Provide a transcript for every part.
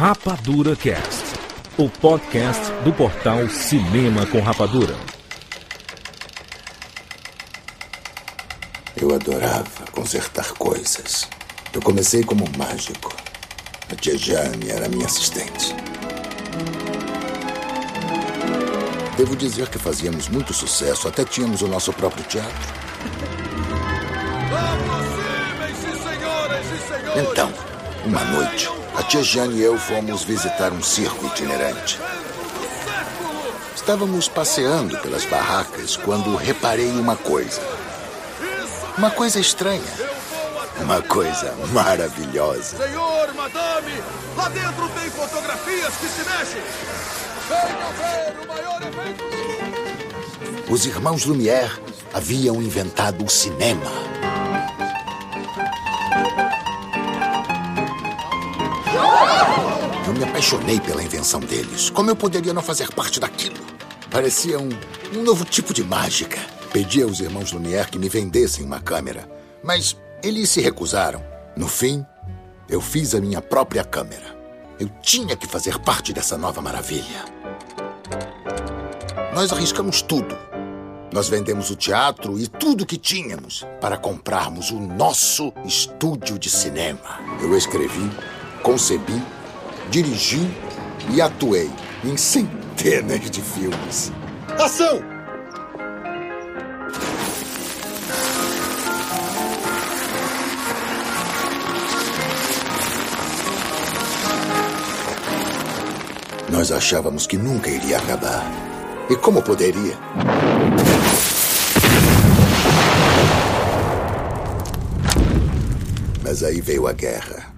Rapadura Cast, o podcast do portal Cinema com Rapadura. Eu adorava consertar coisas. Eu comecei como mágico. A tia Jane era minha assistente. Devo dizer que fazíamos muito sucesso, até tínhamos o nosso próprio teatro. Aproximem-se, senhoras e senhores! Então, uma noite, a tia Jane e eu fomos visitar um circo itinerante. Estávamos passeando pelas barracas quando reparei uma coisa. Uma coisa estranha. Uma coisa maravilhosa. Senhor, madame, lá dentro tem fotografias que se mexem! Venham ver o maior evento! Os irmãos Lumière haviam inventado o cinema. Apaixonei pela invenção deles. Como eu poderia não fazer parte daquilo? Parecia um, um novo tipo de mágica. Pedi aos irmãos Lumière que me vendessem uma câmera, mas eles se recusaram. No fim, eu fiz a minha própria câmera. Eu tinha que fazer parte dessa nova maravilha. Nós arriscamos tudo. Nós vendemos o teatro e tudo que tínhamos para comprarmos o nosso estúdio de cinema. Eu escrevi, concebi, dirigi e atuei em centenas de filmes. Ação! Nós achávamos que nunca iria acabar. E como poderia? Mas aí veio a guerra.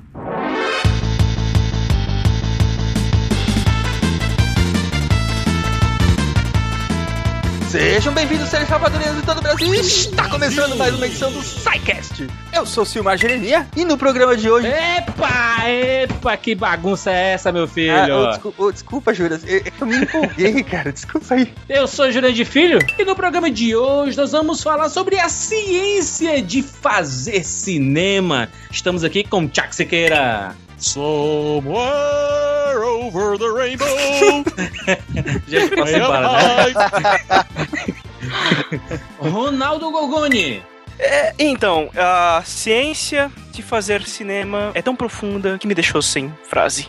Sejam bem-vindos, seres rapadureiros de todo o Brasil. Está começando mais uma edição do SciCast. Eu sou o Silmar Jeremia e no programa de hoje. Epa, epa, que bagunça é essa, meu filho? Ah, ô, desculpa, ô, desculpa, Júlia, eu, eu me empolguei, cara. Desculpa aí. Eu sou Jurandir Filho e no programa de hoje nós vamos falar sobre a ciência de fazer cinema. Estamos aqui com Chuck Siqueira. Somewhere over the rainbow. Gente, posso ir embora, né? Ronaldo Gogoni. É, então, a ciência de fazer cinema é tão profunda que me deixou sem frase.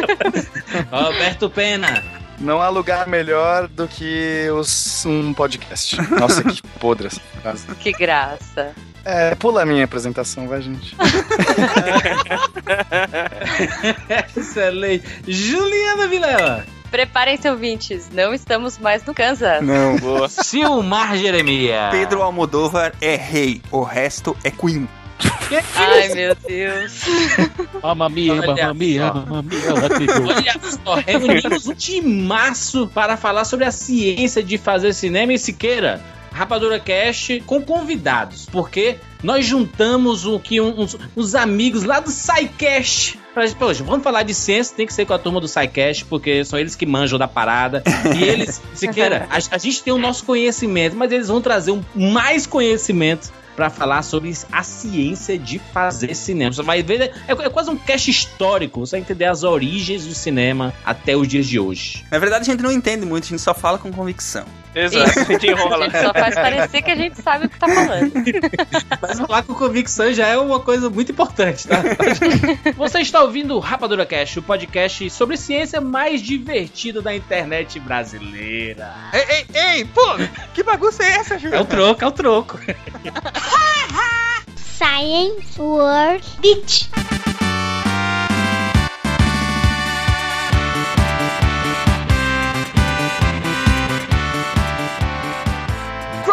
Roberto Pena. Não há lugar melhor do que os, um podcast. Nossa, que podre essa frase. Que graça. É, pula a minha apresentação, vai, gente. Excelente. Juliana Vilela. Preparem-se, ouvintes. Não estamos mais no Kansas. Não, Boa. Silmar Jeremia. Pedro Almodóvar é rei, o resto é Queen. Ai, meu Deus. Mamma mia, mamma mia, mamma mia. Olha só, reunimos um timaço para falar sobre a ciência de fazer cinema e Siqueira. Rapadura Cast com convidados, porque nós juntamos o que uns, uns amigos lá do SciCast. Pra gente, poxa, vamos falar de ciência, tem que ser com a turma do SciCast, porque são eles que manjam da parada. E eles, Siqueira, a, a gente tem o nosso conhecimento, mas eles vão trazer um, mais conhecimento pra falar sobre a ciência de fazer cinema. Você vai ver, é, é quase um cast histórico, você vai entender as origens do cinema até os dias de hoje. Na verdade, a gente não entende muito, a gente só fala com convicção. Exato, a gente A enrola. gente só faz parecer que a gente sabe o que tá falando. Mas falar com convicção já é uma coisa muito importante, tá? Você está ouvindo o Rapadura Cast, o podcast sobre ciência mais divertido da internet brasileira. Ei, ei, ei, pô, que bagunça é essa, Júlia? É o troco, é o troco. Science World Beach.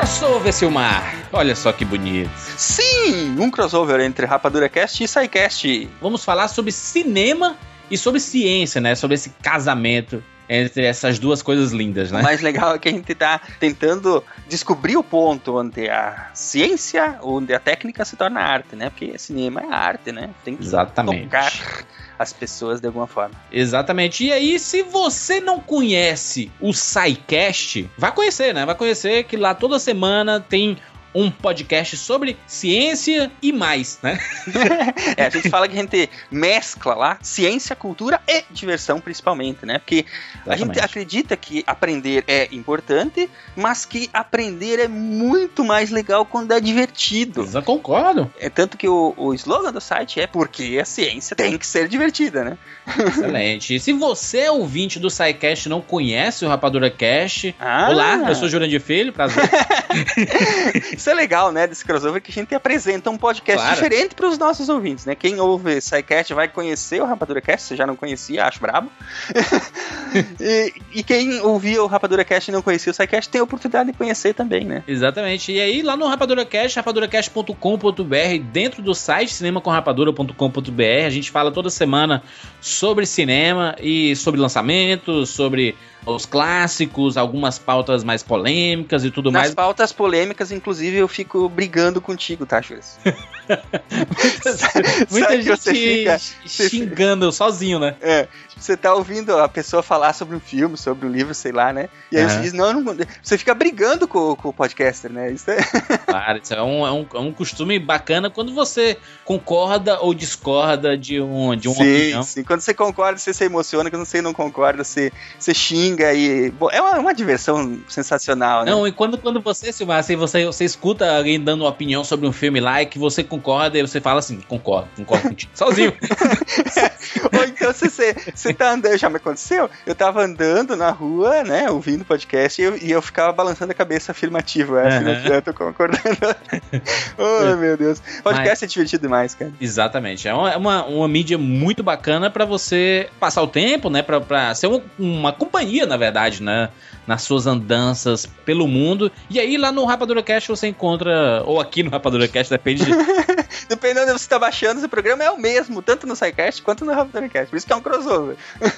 Crossover, Silmar. Olha só que bonito. Sim, um crossover entre Rapadura Cast e SciCast. Vamos falar sobre cinema e sobre ciência, né? Sobre esse casamento entre essas duas coisas lindas, O né? mais legal é que a gente tá tentando descobrir o ponto onde a ciência, onde a técnica se torna arte, né? Porque cinema é arte, né? Tem que Exatamente. tocar as pessoas de alguma forma. Exatamente. E aí, se você não conhece o SciCast, vai conhecer, né? Vai conhecer que lá toda semana tem um podcast sobre ciência e mais, né? É, a gente fala que a gente mescla lá ciência, cultura e diversão, principalmente, né? Porque a gente Exatamente. acredita que aprender é importante, mas que aprender é muito mais legal quando é divertido. Eu concordo. É tanto que o, o slogan do site é porque a ciência tem que ser divertida, né? Excelente. E se você é ouvinte do SciCast e não conhece o Rapadura Cast, Ah. olá, eu sou Jurandir Filho, prazer. Isso é legal, né? Desse crossover que a gente apresenta um podcast Claro. diferente para os nossos ouvintes, né? Quem ouve SciCast vai conhecer o Rapadura Cast, se já não conhecia, acho brabo. e, e quem ouvia o Rapadura Cast e não conhecia o SciCast tem a oportunidade de conhecer também, né? Exatamente. E aí, lá no Rapadura Cast, rapaduracast.com.br, dentro do site cinemacomrapadura.com.br, a gente fala toda semana sobre cinema e sobre lançamentos, sobre os clássicos, algumas pautas mais polêmicas e tudo Nas mais. pautas polêmicas, inclusive, eu fico brigando contigo, tá, Chures? Muita que você gente fica- xingando sozinho, né? É, você tá ouvindo a pessoa falar sobre um filme, sobre um livro, sei lá, né? E aí você diz, não, não, você fica brigando com, com o podcaster, né? Isso é... Claro, isso é um, é, um, é um costume bacana quando você concorda ou discorda de, um, de uma sim, opinião. sim. Quando você concorda, você se emociona. Quando você não concorda, você, você xinga e. Bom, é uma, uma diversão sensacional, né? Não, e quando, quando você, Silmar, assim, você, você escuta alguém dando uma opinião sobre um filme lá e que você concorda e você fala assim, concordo, concordo contigo. Sozinho. Ou então você, você, você tá andando, já me aconteceu? Eu tava andando na rua, né, ouvindo podcast e eu, e eu ficava balançando a cabeça afirmativo. É, Aham. afirmativo, eu tô concordando. oh, meu Deus. Podcast é divertido demais, cara. Exatamente. É uma, é uma, uma mídia muito bacana pra você passar o tempo, né? Pra, pra ser uma, uma companhia, na verdade, né? Nas suas andanças pelo mundo. E aí lá no Rapadura Cast você encontra, ou aqui no Rapadura Cast, depende de, Dependendo de onde você tá baixando, esse programa é o mesmo, tanto no SciCast quanto no Raptorcast. Por isso que é um crossover.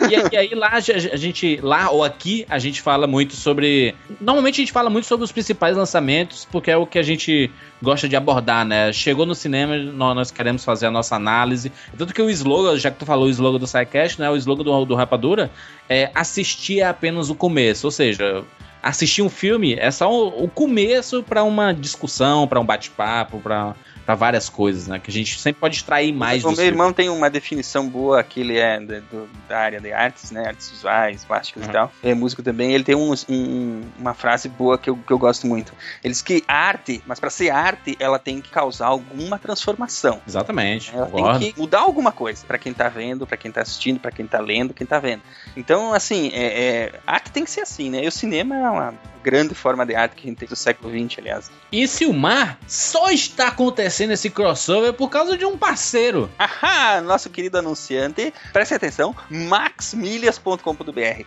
E, e aí lá a gente, lá ou aqui, a gente fala muito sobre. Normalmente a gente fala muito sobre os principais lançamentos, porque é o que a gente gosta de abordar, né? Chegou no cinema, nó- nós, queremos fazer a nossa análise. Tanto que o slogan, já que tu falou o slogan do SciCast, né? O slogan do, do Rapadura é assistir é apenas o começo. Ou seja, assistir um filme é só o, o começo para uma discussão, para um bate-papo, para para várias coisas, né? Que a gente sempre pode extrair mais o meu irmão tem uma definição boa, que ele é da, do- da área de artes, né? Artes visuais, plásticas Uhum. e tal. É músico também. Ele tem um- um- uma frase boa que eu, que eu gosto muito. Ele diz que arte, mas para ser arte, ela tem que causar alguma transformação. Exatamente, Ela concordo. tem que mudar alguma coisa para quem tá vendo, para quem tá assistindo, para quem tá lendo, quem tá vendo. Então, assim, é, é, arte tem que ser assim, né? E o cinema é uma grande forma de arte que a gente tem do século XX, aliás. E Silmar só está acontecendo esse crossover por causa de um parceiro. Ahá, nosso querido anunciante, preste atenção, maxmilhas.com.br.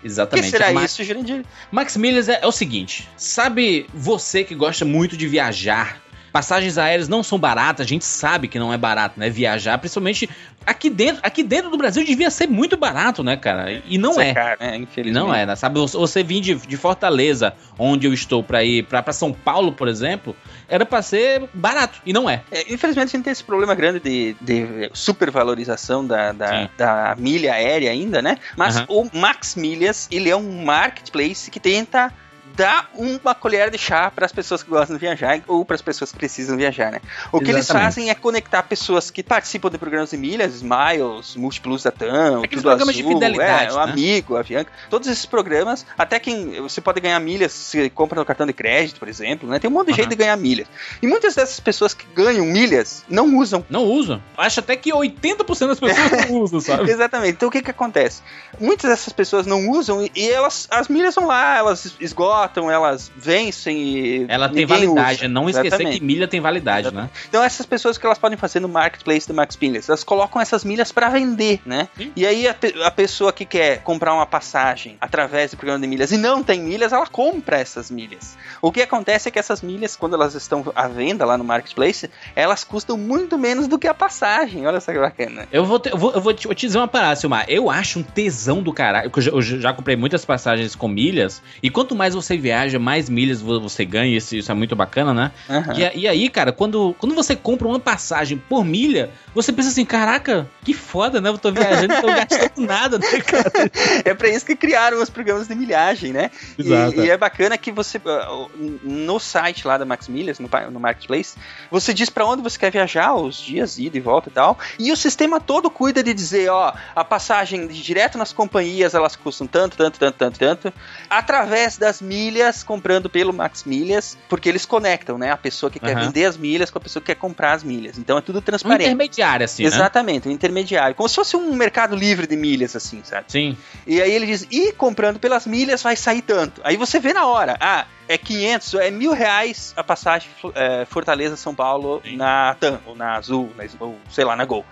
O Exatamente. que será Ma- isso, Jurandir? Max Milhas é, é o seguinte: sabe você que gosta muito de viajar? Passagens aéreas não são baratas, a gente sabe que não é barato, né? Viajar, principalmente aqui dentro, aqui dentro do Brasil devia ser muito barato, né, cara? E não Isso é. caro, né? Infelizmente. Não é, né? Sabe, você- vir de, de Fortaleza, onde eu estou, pra ir pra, pra São Paulo, por exemplo, era pra ser barato, e não é. É, infelizmente a gente tem esse problema grande de, de supervalorização da, da, da milha aérea ainda, né? Mas Aham. o Max Milhas, ele é um marketplace que tenta dar uma colher de chá para as pessoas que gostam de viajar ou para as pessoas que precisam viajar, né? O que eles fazem é conectar pessoas que participam de programas de milhas, Smiles, Múltiplos da TAM, Aqueles Tudo programas de Azul, fidelidade, é, o né? Amigo, a Avianca, todos esses programas, até quem você pode ganhar milhas se compra no cartão de crédito, por exemplo, né? Tem um monte de Aham. jeito de ganhar milhas. E muitas dessas pessoas que ganham milhas não usam. Não usam. Acho até que 80% das pessoas não usam, sabe? Exatamente. Então o que que acontece? Muitas dessas pessoas não usam e, e elas, as milhas vão lá, elas esgotam, elas vencem e Ela tem validade, usa. não esquecer Exatamente. que milha tem validade, né? Então essas pessoas que elas podem fazer no marketplace do Max Milhas, elas colocam essas milhas para vender, né? Sim. E aí a, pe- a pessoa que quer comprar uma passagem através do programa de milhas e não tem milhas, ela compra essas milhas. O que acontece é que essas milhas, quando elas estão à venda lá no marketplace, elas custam muito menos do que a passagem. Olha só que bacana. Eu vou, te, eu vou, eu vou te, vou te dizer uma parada, Silmar. Eu acho um tesão do caralho. Eu já, eu já comprei muitas passagens com milhas. E quanto mais você viaja, mais milhas vo- você ganha. Isso, isso é muito bacana, né? Aham. E, e aí, cara, quando, quando você compra uma passagem por milha, você pensa assim: caraca, que foda, né? Eu tô viajando e tô gastando nada, né, cara? É pra isso que criaram os programas de milhagem, né? E- Exato. E, é bacana que você, uh, no site lá da Max Milhas, no, no Marketplace, você diz pra onde você quer viajar, os dias, ida e volta e tal, e o sistema todo cuida de dizer, ó, a passagem direto nas companhias, elas custam tanto, tanto, tanto, tanto, tanto, através das milhas, comprando pelo Max Milhas, porque eles conectam, né? A pessoa que quer Aham. vender as milhas com a pessoa que quer comprar as milhas. Então é tudo Um transparente. intermediário, assim, né? Exatamente, um intermediário. Como se fosse um mercado livre de milhas, assim, sabe? Sim. E aí ele diz, e comprando pelas milhas vai sair tanto. Aí você vê na hora, ah, é 500, é mil reais a passagem é, Fortaleza-São Paulo na TAM, ou na Azul, na, ou sei lá, na Gol.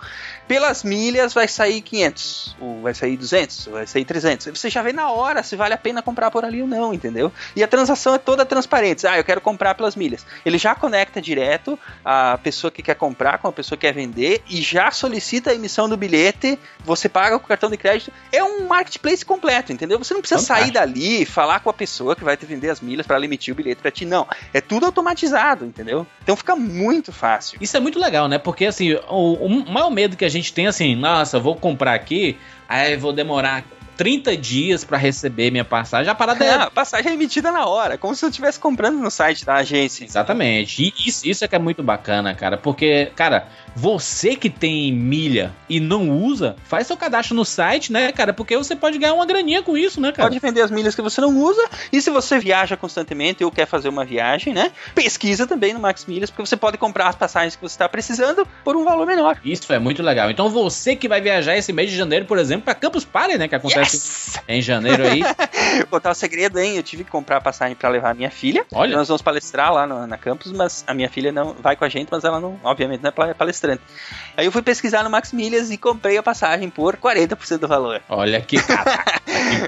Pelas milhas vai sair 500, ou vai sair 200, ou vai sair 300. Você já vê na hora se vale a pena comprar por ali ou não, entendeu? E a transação é toda transparente. Ah, eu quero comprar pelas milhas. Ele já conecta direto a pessoa que quer comprar com a pessoa que quer vender e já solicita a emissão do bilhete. Você paga com o cartão de crédito. É um marketplace completo, entendeu? Você não precisa sair dali e falar com a pessoa que vai te vender as milhas para emitir o bilhete para ti. Não. É tudo automatizado, entendeu? Então fica muito fácil. Isso é muito legal, né? Porque, assim, o, o maior medo que a gente tem, assim, nossa, vou comprar aqui, aí vou demorar 30 dias pra receber minha passagem. A parada é. Ah, a passagem é emitida na hora, como se eu estivesse comprando no site da agência. Exatamente. E isso, isso é que é muito bacana, cara. Porque, cara, você que tem milha e não usa, faz seu cadastro no site, né, cara? Porque você pode ganhar uma graninha com isso, né, cara? Pode vender as milhas que você não usa. E se você viaja constantemente ou quer fazer uma viagem, né? Pesquisa também no Max Milhas, porque você pode comprar as passagens que você está precisando por um valor menor. Isso é muito legal. Então você que vai viajar esse mês de janeiro, por exemplo, para Campus Party, né, que acontece em janeiro aí. Vou contar o segredo, hein? Eu tive que comprar a passagem para levar a minha filha. Olha. Nós vamos palestrar lá no- na campus, mas a minha filha não vai com a gente, mas ela não, obviamente, não é palestrante. Aí eu fui pesquisar no Max Milhas e comprei a passagem por 40% do valor. Olha que cara.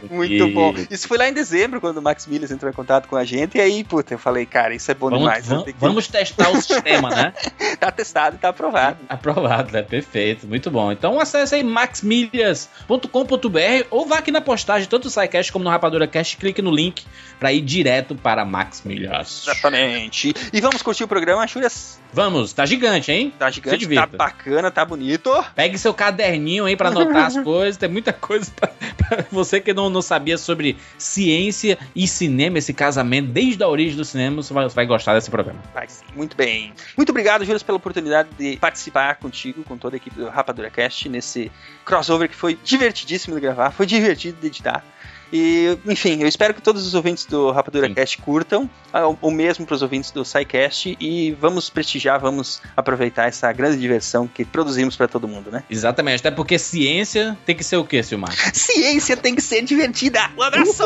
Muito bom. Isso foi lá em dezembro, quando o Max Milhas entrou em contato com a gente. E aí, puta, eu falei, cara, isso é bom Vamos, demais. vamos, que- vamos testar o sistema, né? tá testado e tá aprovado. Aprovado, né? Perfeito, muito bom. Então acesse aí maxmilhas.com.br ou vá aqui na postagem, tanto no SciCast como no Rapadura Cast, clique no link para ir direto para Max Milhas. Exatamente. E vamos curtir o programa, Churias? Vamos, tá gigante, hein? Tá gigante, tá bacana, tá bonito. Pegue seu caderninho aí pra anotar as coisas. Tem muita coisa pra, pra você que não, não sabia sobre ciência e cinema, esse casamento desde a origem do cinema. Você vai, vai gostar desse programa. Vai sim, muito bem. Muito obrigado, Júlio, pela oportunidade de participar contigo, com toda a equipe do Rapadura Cast, nesse crossover que foi divertidíssimo de gravar, foi divertido de editar. E, enfim, eu espero que todos os ouvintes do Rapadura Cast curtam, ah, o mesmo para os ouvintes do SciCast, e vamos prestigiar, vamos aproveitar essa grande diversão que produzimos para todo mundo, né? Exatamente, até porque ciência tem que ser o quê, Silmar? Ciência tem que ser divertida! Um abraço!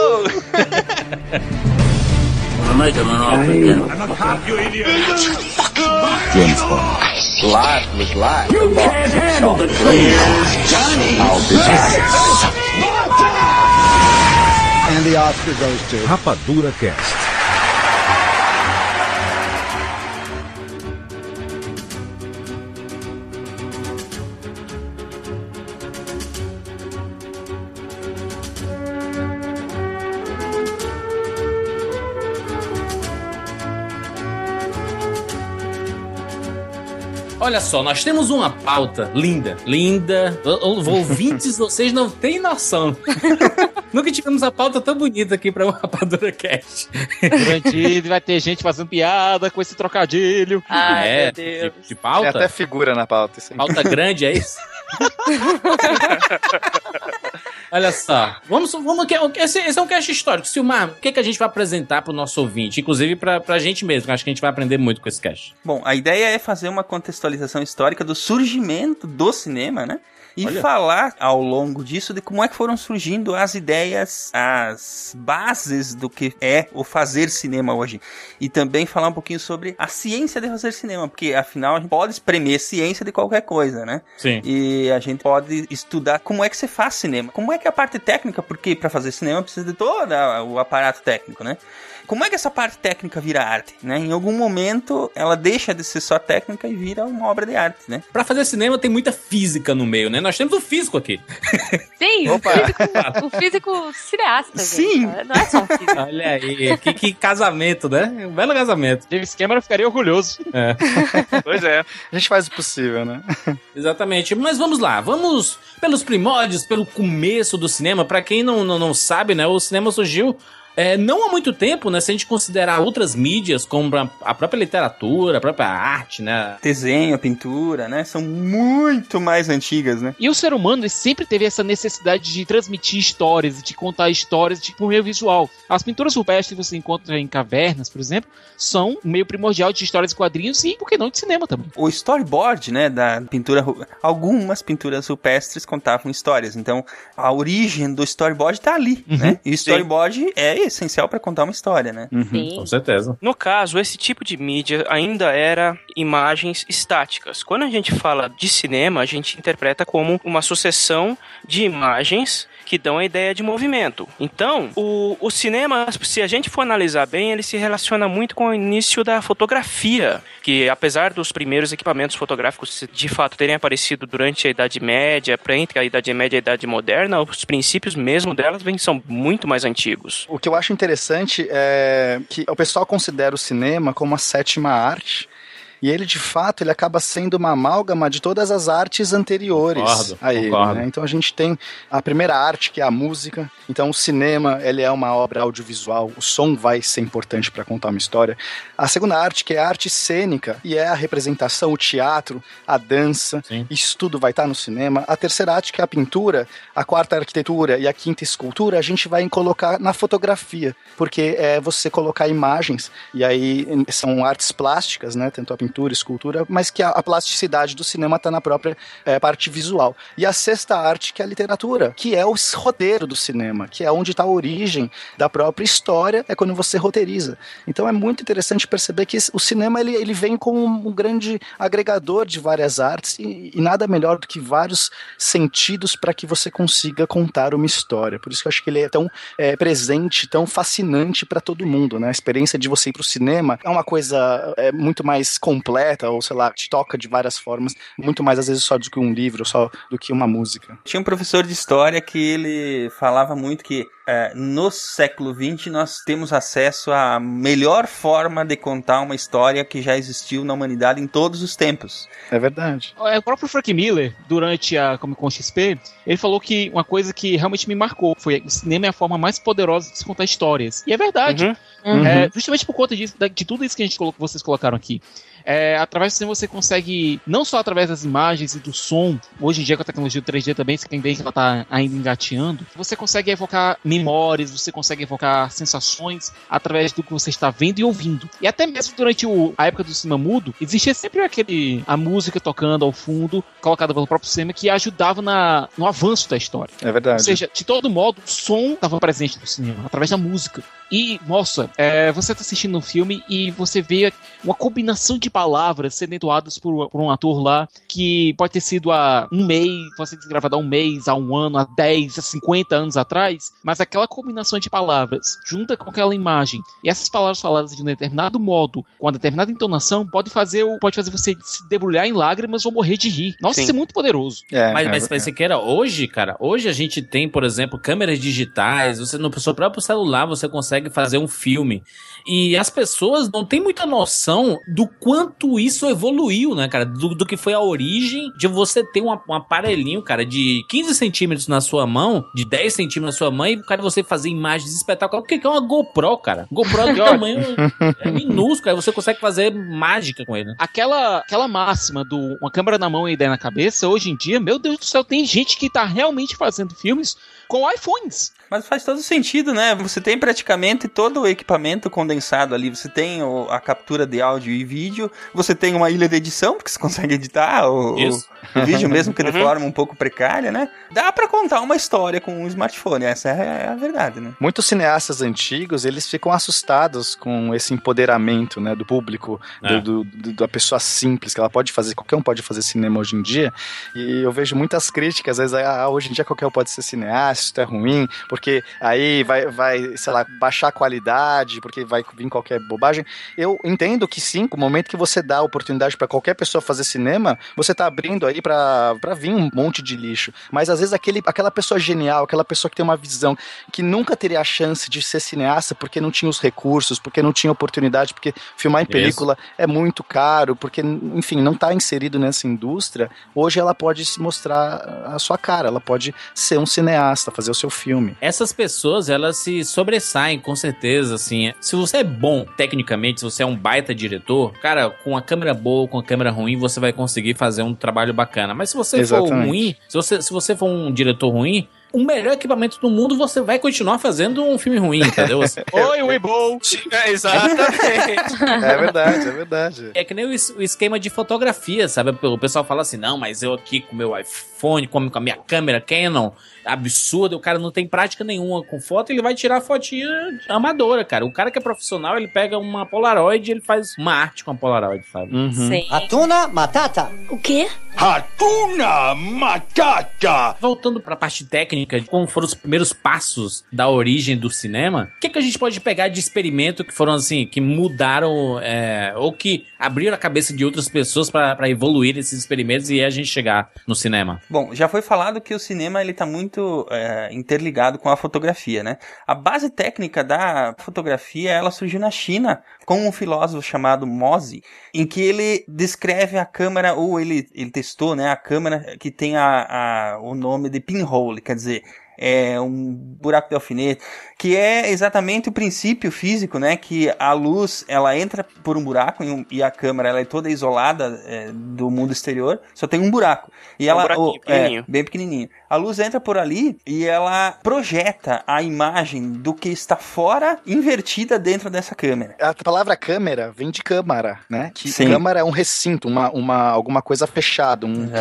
James Bond. Life was life. You can't handle the truth. Johnny. I'll be back. And the Oscar goes to Rapadura Cast. Olha só, nós temos uma pauta linda, linda. O- o- Ouvintes, vocês não têm noção. Nunca tivemos a pauta tão bonita aqui pra uma Rapadura Cast. Garantido, vai ter gente fazendo piada com esse trocadilho. Ai, é, meu Deus. de, de pauta? Tem até figura na pauta. Isso aí. Pauta grande, é isso? Olha só, vamos, vamos que- esse, esse é um cast histórico. Silmar, o que, que a gente vai apresentar pro nosso ouvinte? Inclusive pra, pra gente mesmo, acho que a gente vai aprender muito com esse cast. Bom, a ideia é fazer uma contextualização histórica do surgimento do cinema, né? E Olha. falar ao longo disso de como é que foram surgindo as ideias, as bases do que é o fazer cinema hoje. E também falar um pouquinho sobre a ciência de fazer cinema, porque afinal a gente pode espremer ciência de qualquer coisa, né? Sim. E a gente pode estudar como é que você faz cinema, como é que é a parte técnica, porque para fazer cinema precisa de todo o aparato técnico, né? Como é que essa parte técnica vira arte, né? Em algum momento ela deixa de ser só técnica e vira uma obra de arte, né? Pra fazer cinema tem muita física no meio, né? Nós temos o físico aqui. Sim, o físico, o físico cineasta, gente. Sim. Não é só um físico. Olha aí, que, que casamento, né? Um belo casamento. James Cameron ficaria orgulhoso. É. Pois é. A gente faz o possível, né? Exatamente. Mas vamos lá, vamos pelos primórdios, pelo começo do cinema. Pra quem não, não, não sabe, né? O cinema surgiu é, não há muito tempo, né? Se a gente considerar outras mídias, como a- própria literatura, a própria arte, né? Desenho, pintura, né? São muito mais antigas, né? E o ser humano sempre teve essa necessidade de transmitir histórias, de contar histórias de, por meio visual. As pinturas rupestres que você encontra em cavernas, por exemplo, são um meio primordial de histórias e quadrinhos e, por que não, de cinema também. O storyboard, né, da pintura, algumas pinturas rupestres contavam histórias. Então, a origem do storyboard tá ali, né? E o storyboard é essencial para contar uma história, né? Sim. Com certeza. No caso, esse tipo de mídia ainda era imagens estáticas. Quando a gente fala de cinema, a gente interpreta como uma sucessão de imagens que dão a ideia de movimento. Então, o, o cinema, se a gente for analisar bem, ele se relaciona muito com o início da fotografia, que apesar dos primeiros equipamentos fotográficos de fato terem aparecido durante a Idade Média, entre a Idade Média e a Idade Moderna, os princípios mesmo delas vêm, são muito mais antigos. O que eu acho interessante é que o pessoal considera o cinema como a sétima arte. E ele, de fato, ele acaba sendo uma amálgama de todas as artes anteriores Concordo, a ele. né? Então a gente tem a primeira arte, que é a música. Então o cinema, ele é uma obra audiovisual. O som vai ser importante para contar uma história. A segunda arte, que é a arte cênica, e é a representação, o teatro, a dança. Sim. Isso tudo vai estar no cinema. A terceira arte, que é a pintura. A quarta, a arquitetura. E a quinta, escultura, a gente vai colocar na fotografia. Porque é você colocar imagens, e aí são artes plásticas, né? Tanto a pintura, escultura, mas que a, a plasticidade do cinema está na própria é, parte visual. E a sexta arte, que é a literatura, que é o roteiro do cinema, que é onde está a origem da própria história, é quando você roteiriza. Então é muito interessante perceber que o cinema ele, ele vem como um grande agregador de várias artes e, e nada melhor do que vários sentidos para que você consiga contar uma história. Por isso que eu acho que ele é tão é, presente, tão fascinante para todo mundo, né? A experiência de você ir para o cinema é uma coisa é, muito mais completa, ou sei lá, te toca de várias formas, muito mais às vezes só do que um livro, só do que uma música. Tinha um professor de história que ele falava muito que é, no século XX nós temos acesso à melhor forma de contar uma história que já existiu na humanidade em todos os tempos. É verdade. É, O próprio Frank Miller, durante a Comic Con XP, ele falou que uma coisa que realmente me marcou foi que o cinema é a forma mais poderosa de se contar histórias. E é verdade. Uhum. Uhum. É, justamente por conta disso, de tudo isso que a gente colocou, vocês colocaram aqui. É, através do cinema você consegue, não só através das imagens e do som, hoje em dia com a tecnologia do 3D também, você tem ideia que ela está ainda engateando, você consegue evocar memórias, você consegue evocar sensações através do que você está vendo e ouvindo. E até mesmo durante o- a época do cinema mudo, existia sempre aquele a música tocando ao fundo, colocada pelo próprio cinema, que ajudava na, no avanço da história. É verdade. Ou seja, de todo modo, o som estava presente no cinema, através da música. E, nossa, é, você tá assistindo um filme e você vê uma combinação de palavras sendo entoadas por, por um ator lá que pode ter sido há um mês, pode ser gravado há um mês, há um ano, há 10, há 50 anos atrás, mas aquela combinação de palavras junta com aquela imagem e essas palavras faladas de um determinado modo, com uma determinada entonação, pode fazer, o- pode fazer você se debulhar em lágrimas ou morrer de rir. Nossa, Sim. isso é muito poderoso. É, Mas, é, mas, mas você queira, hoje, cara, hoje a gente tem, por exemplo, câmeras digitais, você no seu próprio celular você consegue fazer um filme. E as pessoas não têm muita noção do quanto isso evoluiu, né, cara? Do, do que foi a origem de você ter um, um aparelhinho, cara, de 15 centímetros na sua mão, de 10 centímetros na sua mão, e cara, você fazer imagens espetaculares. O que é uma GoPro, cara? GoPro é do tamanho é minúsculo, aí você consegue fazer mágica com ele. Aquela, aquela máxima do uma câmera na mão e ideia na cabeça, hoje em dia, meu Deus do céu, tem gente que tá realmente fazendo filmes com iPhones. Mas faz todo sentido, né? Você tem praticamente todo o equipamento condensado ali. Você tem o- a captura de áudio e vídeo. Você tem uma ilha de edição, porque você consegue editar o, o- o vídeo mesmo que de Uhum. forma um pouco precária, né? Dá pra contar uma história com um smartphone. Essa é a verdade, né? Muitos cineastas antigos, eles ficam assustados com esse empoderamento, né, do público, É. do, do- do- da pessoa simples, que ela pode fazer, qualquer um pode fazer cinema hoje em dia, e eu vejo muitas críticas, às vezes, ah, hoje em dia qualquer um pode ser cineasta, isso é ruim, porque aí vai, vai, sei lá, baixar a qualidade, porque vai vir qualquer bobagem. Eu entendo que sim, no momento que você dá a oportunidade para qualquer pessoa fazer cinema, você tá abrindo aí para vir um monte de lixo. Mas às vezes aquele, aquela pessoa genial, aquela pessoa que tem uma visão, que nunca teria a chance de ser cineasta porque não tinha os recursos, porque não tinha oportunidade, porque filmar em película Isso. é muito caro, porque, enfim, não está inserido nessa indústria, hoje ela pode mostrar a sua cara, ela pode ser um cineasta, fazer o seu filme. Essas pessoas, elas se sobressaem, com certeza, assim. Se você é bom tecnicamente, se você é um baita diretor, cara, com a câmera boa, com a câmera ruim, você vai conseguir fazer um trabalho bacana. Mas se você Exatamente. for ruim, se você, se você for um diretor ruim, o melhor equipamento do mundo, você vai continuar fazendo um filme ruim, entendeu? Assim, Oi, Weeble! É, exatamente. é verdade, é verdade. É que nem o, o, esquema de fotografia, sabe? O pessoal fala assim, não, mas eu aqui com meu iPhone, com a minha câmera Canon, absurda, o cara não tem prática nenhuma com foto, ele vai tirar a fotinha amadora, cara. O cara que é profissional, ele pega uma Polaroid e ele faz uma arte com a Polaroid, sabe? Uhum. Sim. Atuna Matata. O quê? Hatuna Matata! Voltando pra parte técnica, de como foram os primeiros passos da origem do cinema, o que, que a gente pode pegar de experimento que foram assim, que mudaram, é, ou que abriram a cabeça de outras pessoas para evoluir esses experimentos e a gente chegar no cinema? Bom, já foi falado que o cinema ele tá muito é, interligado com a fotografia, né? A base técnica da fotografia, ela surgiu na China com um filósofo chamado Mose, em que ele descreve a câmera, ou ele, ele testou, né, a câmera que tem a, a, o nome de pinhole, quer dizer, é um buraco de alfinete, que é exatamente o princípio físico, né? Que a luz ela entra por um buraco e, a câmera ela é toda isolada é, do mundo exterior, só tem um buraco e é ela um é, bem pequenininho. A luz entra por ali e ela projeta a imagem do que está fora invertida dentro dessa câmera. A palavra câmera vem de câmara, né? Que Sim. câmara é um recinto, uma, uma alguma coisa fechada, um,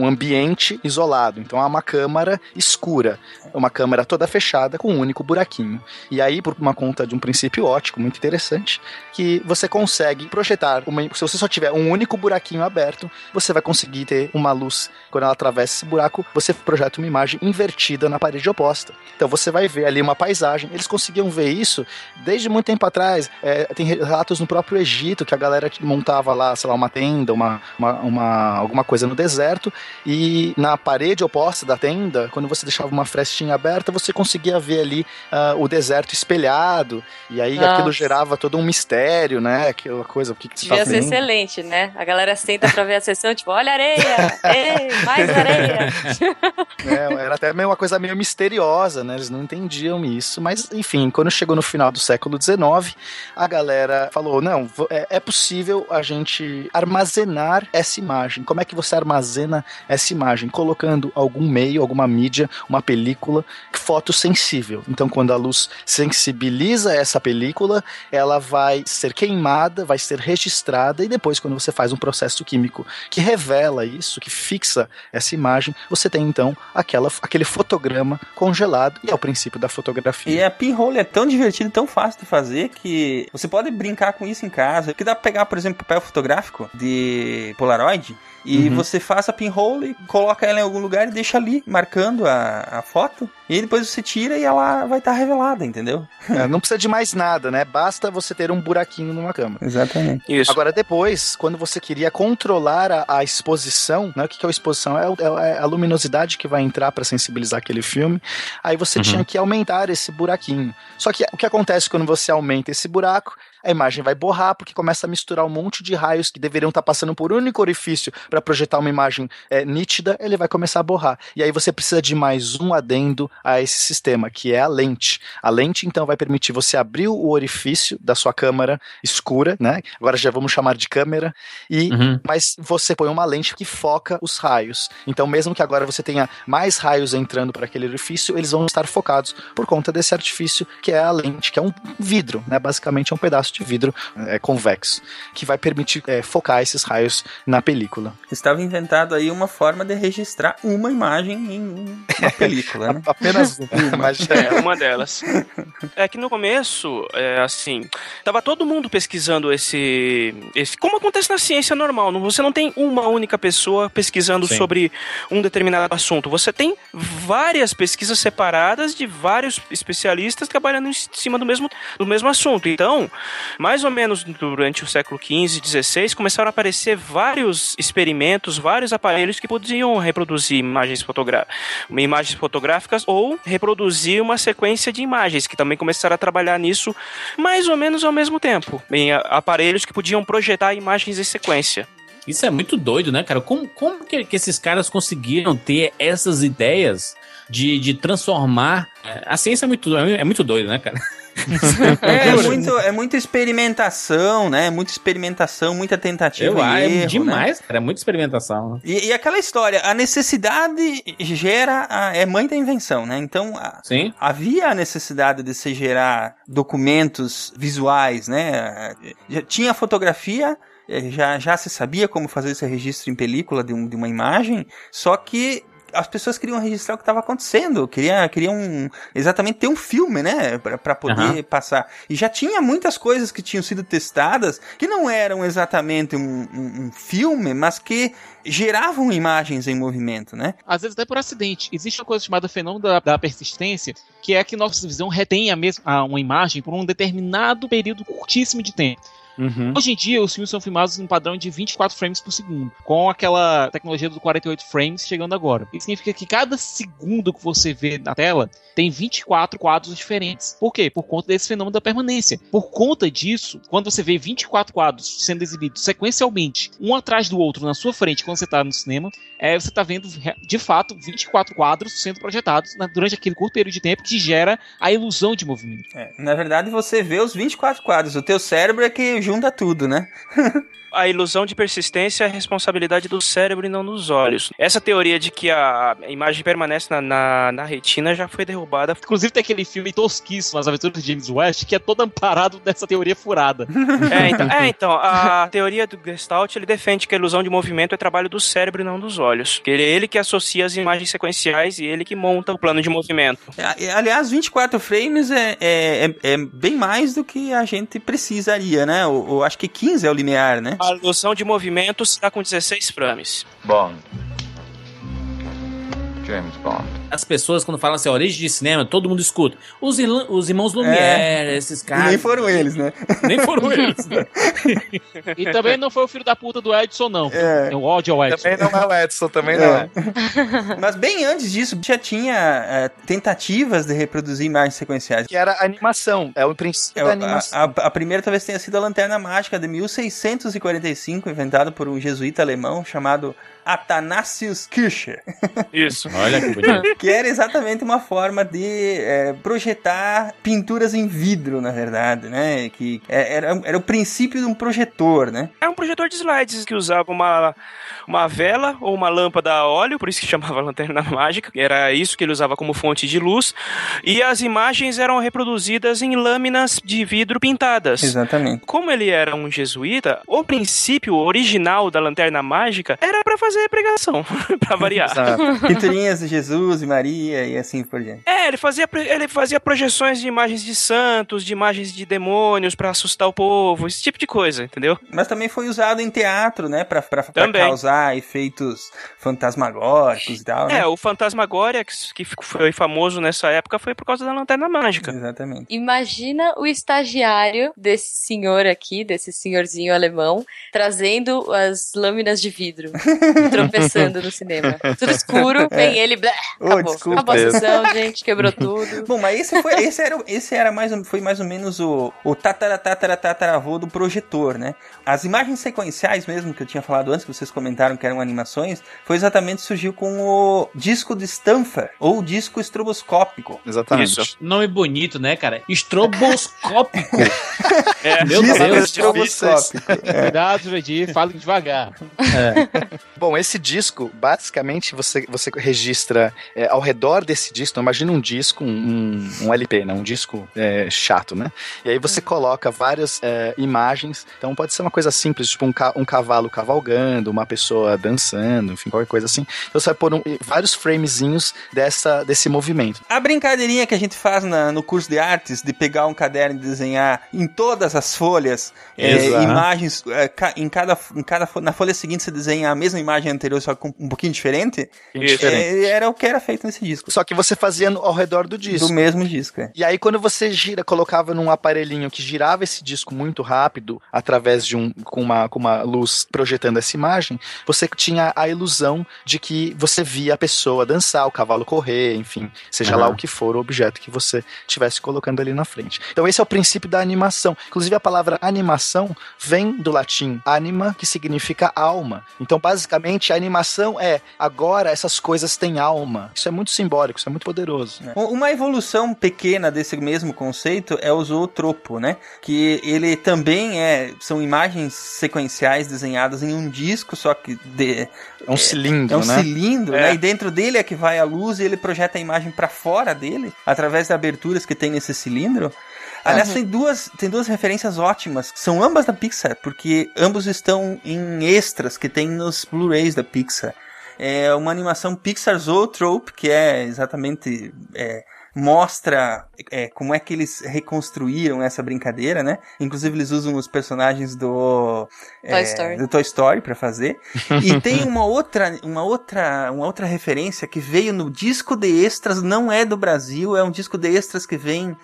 um ambiente isolado. Então é uma câmara escura uma câmera toda fechada com um único buraquinho. E aí, por uma conta de um princípio ótico, muito interessante, que você consegue projetar uma. Se você só tiver um único buraquinho aberto, você vai conseguir ter uma luz. Quando ela atravessa esse buraco, você projeta uma imagem invertida na parede oposta. Então você vai ver ali uma paisagem. Eles conseguiam ver isso desde muito tempo atrás. É, tem relatos no próprio Egito que a galera montava lá, sei lá, uma tenda, uma, uma, uma alguma coisa no deserto, e na parede oposta da tenda, quando você deixava uma frestinha aberta, você conseguia ver ali uh, o deserto espelhado, e aí Nossa. aquilo gerava todo um mistério, né? Aquela coisa, o que, que você Devia tá ser excelente, né? A galera senta pra ver a sessão, tipo, olha areia, ei, mais areia. É, era até meio uma coisa meio misteriosa, né? Eles não entendiam isso, mas enfim, quando chegou no final do século XIX, a galera falou, não, é, é possível a gente armazenar essa imagem. Como é que você armazena essa imagem? Colocando algum meio, alguma mídia, uma película película fotossensível. Então, quando a luz sensibiliza essa película, ela vai ser queimada, vai ser registrada, e depois, quando você faz um processo químico que revela isso, que fixa essa imagem, você tem então aquela, aquele fotograma congelado, e é o princípio da fotografia. E a pinhole é tão divertido, tão fácil de fazer, que você pode brincar com isso em casa. Que dá pra pegar, por exemplo, papel fotográfico de Polaroid e uhum. você faz a pinhole, coloca ela em algum lugar e deixa ali, marcando a, a foto. E depois você tira e ela vai estar tá revelada, entendeu? É, não precisa de mais nada, né? Basta você ter um buraquinho numa câmera. Exatamente. Isso. Agora, depois, quando você queria controlar a, a exposição, né? O que, que é a exposição? É, é, é a luminosidade que vai entrar para sensibilizar aquele filme. Aí você uhum. tinha que aumentar esse buraquinho. Só que o que acontece quando você aumenta esse buraco? a imagem vai borrar porque começa a misturar um monte de raios que deveriam estar passando por um único orifício para projetar uma imagem é, nítida, ele vai começar a borrar. E aí você precisa de mais um adendo a esse sistema, que é a lente. A lente, então, vai permitir você abrir o orifício da sua câmera escura, né? Agora já vamos chamar de câmera, e uhum. mas você põe uma lente que foca os raios. Então, mesmo que agora você tenha mais raios entrando para aquele orifício, eles vão estar focados por conta desse artifício que é a lente, que é um vidro, né? Basicamente é um pedaço de vidro é, convexo, que vai permitir é, focar esses raios na película. Estava inventado aí uma forma de registrar uma imagem em uma película, né? Apenas uma. Mas, é uma delas. É que no começo, é, assim, tava todo mundo pesquisando esse, esse. Como acontece na ciência normal, não- você não tem uma única pessoa pesquisando Sim. sobre um determinado assunto. Você tem várias pesquisas separadas de vários especialistas trabalhando em cima do mesmo, do mesmo assunto. Então, mais ou menos durante o século XV, XVI, começaram a aparecer vários experimentos, vários aparelhos que podiam reproduzir imagens, fotogra imagens fotográficas ou reproduzir uma sequência de imagens, que também começaram a trabalhar nisso mais ou menos ao mesmo tempo, em aparelhos que podiam projetar imagens em sequência. Isso é muito doido, né, cara? Como, como que, que esses caras conseguiram ter essas ideias de, de transformar. é, A ciência é muito, é muito doida, né, cara? É, é muito, é muita experimentação, né? Muita experimentação, muita tentativa Eu e acho, erro, é né? demais, cara. É muita experimentação. né? E, e aquela história, a necessidade gera a- é mãe da invenção, né? Então a- Sim. havia a necessidade de se gerar documentos visuais, né? Já tinha fotografia, eh, já, já se sabia como fazer esse registro em película de, um- de uma imagem, só que as pessoas queriam registrar o que estava acontecendo, queriam, queriam exatamente ter um filme, né, para poder Aham. passar. E já tinha muitas coisas que tinham sido testadas que não eram exatamente um, um- um filme, mas que geravam imagens em movimento, né? Às vezes até por acidente. Existe uma coisa chamada fenômeno da, da persistência, que é que nossa visão retém a mesma, a- uma imagem por um determinado período curtíssimo de tempo. Uhum. Hoje em dia, os filmes são filmados em um padrão de 24 frames por segundo, com aquela tecnologia do 48 frames chegando agora. Isso significa que cada segundo que você vê na tela tem 24 quadros diferentes. Por quê? Por conta desse fenômeno da permanência. Por conta disso, quando você vê 24 quadros sendo exibidos sequencialmente, um atrás do outro na sua frente quando você está no cinema, é, você está vendo de fato 24 quadros sendo projetados na- durante aquele curto período de tempo que gera a ilusão de movimento. É, na verdade, você vê os 24 quadros. O teu cérebro é que junta tudo, né? A ilusão de persistência é responsabilidade do cérebro e não dos olhos. Essa teoria de que a imagem permanece na, na, na retina já foi derrubada. Inclusive tem aquele filme tosquíssimo, As Aventuras de James West, que é todo amparado nessa teoria furada. É, então, é, então, a teoria do Gestalt ele defende que a ilusão de movimento é trabalho do cérebro e não dos olhos. Que ele é ele que associa as imagens sequenciais e ele que monta o plano de movimento. É, Aliás, 24 frames é, é, é, é bem mais do que a gente precisaria, né? Eu, eu acho que 15 é o limiar, né? A ilusão de movimento está com 16 frames. Bond. James Bond. As pessoas, quando falam assim, origem de cinema, todo mundo escuta. Os, os irmãos Lumière, esses E caras. nem foram eles, né? Nem foram eles. né? E também não foi o filho da puta do Edson, não. É. É o ódio ao Edson. Também não é o Edson, também não é. Mas bem antes disso, já tinha é, tentativas de reproduzir imagens sequenciais. Que era animação, é o princípio É, da a, animação. a- a primeira talvez tenha sido a Lanterna Mágica de 1645, inventada por um jesuíta alemão chamado Athanasius Kircher. Isso. Olha que bonito. que era exatamente uma forma de é, projetar pinturas em vidro, na verdade, né? Que é- era, era o princípio de um projetor, né? É um projetor de slides que usava uma, uma vela ou uma lâmpada a óleo, por isso que chamava lanterna mágica. Era isso que ele usava como fonte de luz. E as imagens eram reproduzidas em lâminas de vidro pintadas. Exatamente. Como ele era um jesuíta, o princípio original da lanterna mágica era para fazer pregação, para variar. Pinturinhas de Jesus Maria e assim por diante. É, ele fazia, ele fazia projeções de imagens de santos, de imagens de demônios para assustar o povo, esse tipo de coisa, entendeu? Mas também foi usado em teatro, né? Pra, pra, pra causar efeitos fantasmagóricos e tal, né? É, o Fantasmagória, que foi famoso nessa época, foi por causa da lanterna mágica. Exatamente. Imagina o estagiário desse senhor aqui, desse senhorzinho alemão, trazendo as lâminas de vidro, tropeçando no cinema. Tudo escuro, vem ele, blá, Ô, acabou. desculpa. Acabou a sessão, gente, quebrou tudo. Bom, mas esse, foi, esse, era, esse era mais, ou- foi mais ou menos o, o tatara, tatara, tataravô do projetor, né? As imagens sequenciais mesmo, que eu tinha falado antes, que vocês comentaram que eram animações, foi exatamente, surgiu com o disco de Stanford, ou disco estroboscópico. Exatamente. Isso. Nome bonito, né, cara? Estroboscópico. É, Meu disco Deus. estroboscópico. É. Cuidado, Jurandir, fale devagar. Bom, esse disco, basicamente, você, você registra é, ao redor desse disco, então imagina um disco, um, um LP, né? Um disco é, chato, né? E aí você coloca várias é, imagens. Então pode ser uma coisa simples, tipo um, ca um cavalo cavalgando, uma pessoa dançando, enfim, qualquer coisa assim. Então você vai pôr um, vários framezinhos dessa, desse movimento. A brincadeirinha que a gente faz na, no curso de artes, de pegar um caderno e desenhar em todas as folhas, é, imagens, é, ca- em cada, em cada, na folha seguinte você desenha a mesma imagem anterior, só com um pouquinho diferente, Isso. é, era o que era feito nesse disco. Só que você fazia no- ao redor do disco. Do mesmo disco, é. E aí, quando você gira, colocava num aparelhinho que girava esse disco muito rápido, através de um. com uma, com uma luz projetando essa imagem, você tinha a ilusão de que você via a pessoa dançar, o cavalo correr, enfim, seja lá Aham. o que for o objeto que você estivesse colocando ali na frente. Então, esse é o princípio da animação. Inclusive, a palavra animação vem do latim anima, que significa alma. Então, basicamente, a animação é agora essas coisas têm alma. Isso é muito simbólico, isso é muito poderoso. U- Uma evolução pequena desse mesmo conceito é o zootropo, né? Que ele também é são imagens sequenciais desenhadas em um disco, só que de, É um cilindro, é um né? cilindro, É. né? E dentro dele é que vai a luz e ele projeta a imagem para fora dele através de aberturas que tem nesse cilindro. Aliás, Uhum. tem duas, tem duas referências ótimas, que são ambas da Pixar, porque ambos estão em extras que tem nos Blu-rays da Pixar. É uma animação Pixar Zootrope, que é exatamente. é, mostra é, como é que eles reconstruíram essa brincadeira, né? Inclusive eles usam os personagens do Toy Story. do Toy Story para fazer. e tem uma outra, uma outra, uma outra referência que veio no disco de extras, não é do Brasil, é um disco de extras que vem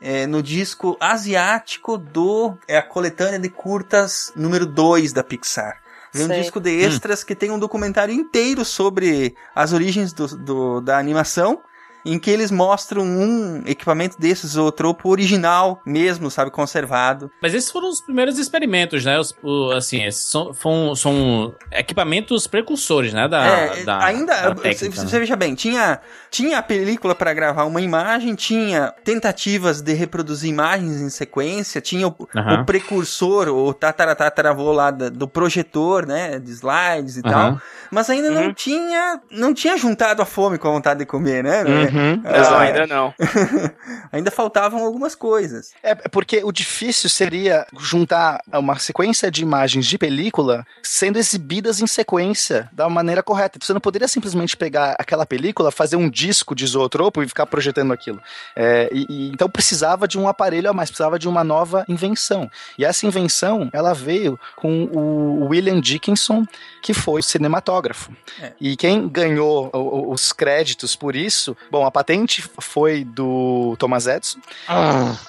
é, no disco asiático do é a coletânea de curtas número 2 da Pixar. Vem um disco de extras que tem um documentário inteiro sobre as origens do, do- da animação, em que eles mostram um equipamento desses, o tropo original mesmo, sabe, conservado. Mas esses foram os primeiros experimentos, né? Os, o- assim, esses são, são, são equipamentos precursores, né? Da, É, da, ainda, da você, técnica, você né? veja bem, tinha, tinha a película para gravar uma imagem, tinha tentativas de reproduzir imagens em sequência, tinha o, Aham. o precursor, o tataratataravô lá da- do projetor, né, de slides e tal, Aham. mas ainda não Uhum. tinha, não tinha juntado a fome com a vontade de comer, né? Uhum, Ah, Não, ainda não. ainda faltavam algumas coisas. É porque o difícil seria juntar uma sequência de imagens de película sendo exibidas em sequência da maneira correta. Você não poderia simplesmente pegar aquela película, fazer um disco de zootropo e ficar projetando aquilo. É, e- e- então precisava de um aparelho a mais, precisava de uma nova invenção. E essa invenção, ela veio com o William Dickinson, que foi o cinematógrafo. É. E quem ganhou os créditos por isso, bom, a patente foi do Thomas Edison.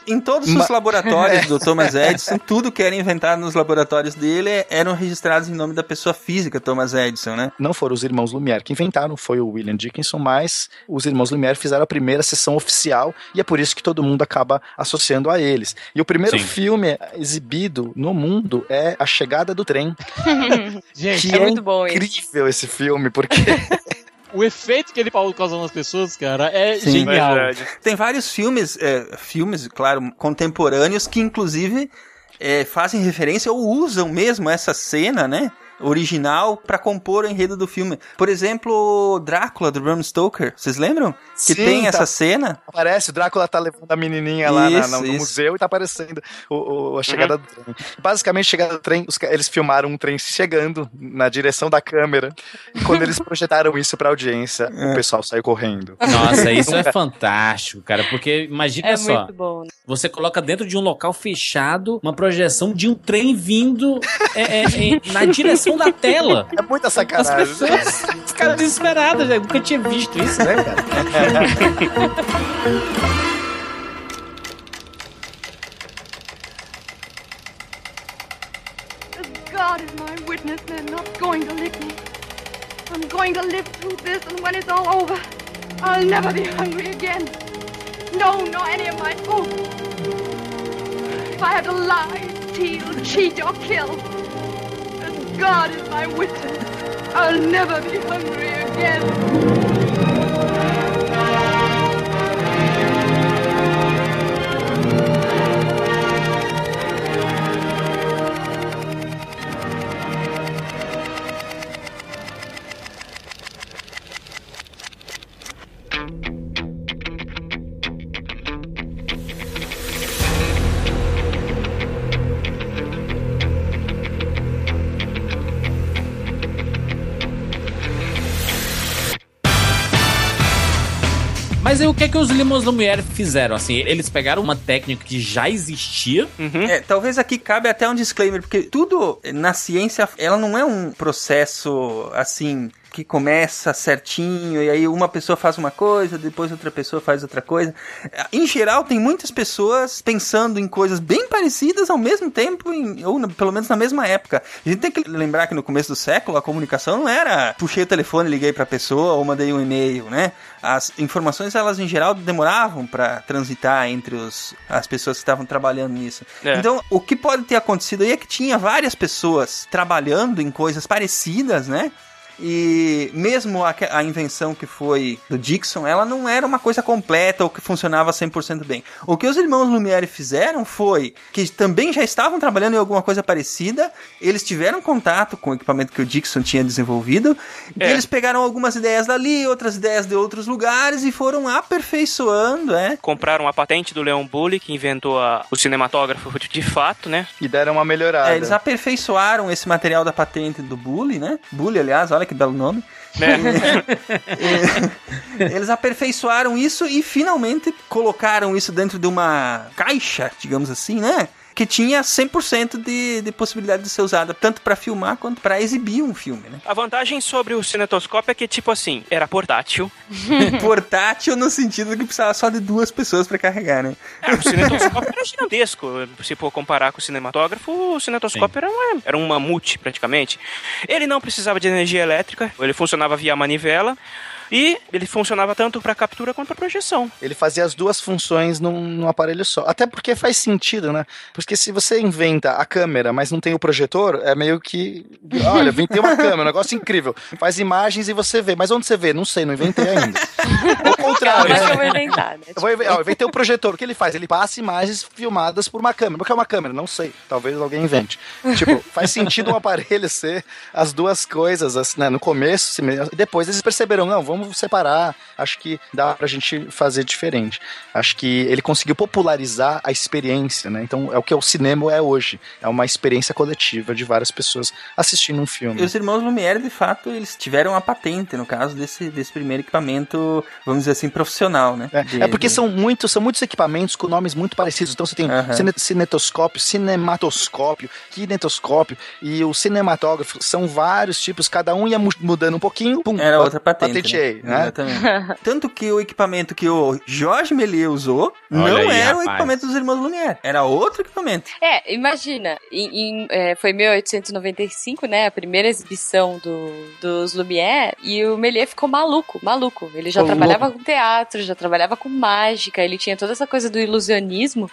Em todos Ma- os laboratórios do Thomas Edison, tudo que era inventado nos laboratórios dele eram registrados em nome da pessoa física Thomas Edison, né? não foram os irmãos Lumière que inventaram, foi o William Dickinson, mas os irmãos Lumière fizeram a primeira sessão oficial e é por isso que todo mundo acaba associando a eles. E o primeiro Sim. filme exibido no mundo é A Chegada do Trem, Gente, que É muito bom isso. incrível esse filme, porque o efeito que ele causou nas pessoas, cara, é Sim. genial. Verdade. Tem vários filmes, é, filmes, claro, contemporâneos que inclusive é, fazem referência ou usam mesmo essa cena, né? Original pra compor o enredo do filme. Por exemplo, Drácula do Bram Stoker. Vocês lembram? Que Sim, tem tá. essa cena? aparece, o Drácula tá levando a menininha lá Isso, na- no isso. museu e tá aparecendo o, o- a chegada do trem. Basicamente, a chegada do trem, os eles filmaram um trem chegando na direção da câmera e quando eles projetaram isso pra audiência, o pessoal saiu correndo. Nossa, isso é fantástico, cara, porque imagina É só, muito bom. né? você coloca dentro de um local fechado uma projeção de um trem vindo é, é, é, na direção da tela. É muita As sacanagem. pessoas, os caras desesperados, já nunca tinha visto isso, né, cara? As God is my witness, they're not going to lick me. I'm going to live through this, and when it's all over, I'll never be hungry again. No, nor any of my food. If I had to lie, steal, cheat, or kill, as God is my witness, I'll never be hungry again. Que é que os Limos Lumière fizeram? Assim, eles pegaram uma técnica que já existia. É, talvez aqui cabe até um disclaimer, porque tudo na ciência, ela não é um processo assim que começa certinho e aí uma pessoa faz uma coisa, depois outra pessoa faz outra coisa. Em geral, tem muitas pessoas pensando em coisas bem parecidas ao mesmo tempo, em- ou na- pelo menos na mesma época. A gente tem que lembrar que no começo do século a comunicação não era puxei o telefone, liguei pra pessoa ou mandei um e-mail, né? As informações, elas em geral demoravam pra transitar entre os, as pessoas que estavam trabalhando nisso. É. Então, o que pode ter acontecido aí é que tinha várias pessoas trabalhando em coisas parecidas, né? E mesmo a, a invenção que foi do Dixon, ela não era uma coisa completa ou que funcionava 100% bem. O que os irmãos Lumière fizeram foi que também já estavam trabalhando em alguma coisa parecida, eles tiveram contato com o equipamento que o Dixon tinha desenvolvido, e É. eles pegaram algumas ideias dali, outras ideias de outros lugares e foram aperfeiçoando, é. Compraram a patente do Leon Bully, que inventou a- o cinematógrafo de fato, né? E deram uma melhorada. É, eles aperfeiçoaram esse material da patente do Bully, né? Bully, aliás, olha que belo nome. E- eles aperfeiçoaram isso e finalmente colocaram isso dentro de uma caixa, digamos assim, né? Que tinha 100% de, de possibilidade de ser usada tanto pra filmar quanto pra exibir um filme, né? A vantagem sobre o cinetoscópio é que, tipo assim, era portátil. Portátil no sentido que precisava só de duas pessoas pra carregar, né? É, o cinetoscópio era gigantesco. Se for comparar com o cinematógrafo, o cinetoscópio era, uma, era um mamute, praticamente. Ele não precisava de energia elétrica, ele funcionava via manivela. E ele funcionava tanto para captura quanto para projeção. Ele fazia as duas funções num, num aparelho só. Até porque faz sentido, né? Porque se você inventa a câmera, mas não tem o projetor, é meio que. Olha, inventei uma câmera, um negócio incrível. Faz imagens e você vê. Mas onde você vê? Não sei, não inventei ainda. Ao contrário. Calma que eu né? vou inventar, né? Eu vou inven- ó, eu inventei o projetor. O que ele faz? Ele passa imagens filmadas por uma câmera. O que é uma câmera? Não sei. Talvez alguém invente. Tipo, faz sentido um aparelho ser as duas coisas, assim, né? No começo, depois eles perceberam, não, vamos separar. Acho que dá pra gente fazer diferente. Acho que ele conseguiu popularizar a experiência, né? Então, é o que o cinema é hoje. É uma experiência coletiva de várias pessoas assistindo um filme. E os irmãos Lumière, de fato, eles tiveram a patente, no caso desse, desse primeiro equipamento, vamos dizer assim, profissional, né? De- É porque de- são muitos, são muitos equipamentos com nomes muito parecidos. Então você tem Aham. cine- cinetoscópio, cinematoscópio, kinetoscópio e o cinematógrafo. São vários tipos, cada um ia mu- mudando um pouquinho. Pum, Era outra patente. Patenteei, né? Né? Exatamente. Tanto que o equipamento que o Jorge Méliès usou Olha não aí, era o rapaz. equipamento dos irmãos Lumière, era outro equipamento. É, imagina, em, em, é, foi 1895, né, a primeira exibição do, dos Lumière, e o Méliès ficou maluco, maluco. Ele já Ficou trabalhava com teatro, já trabalhava com mágica, ele tinha toda essa coisa do ilusionismo,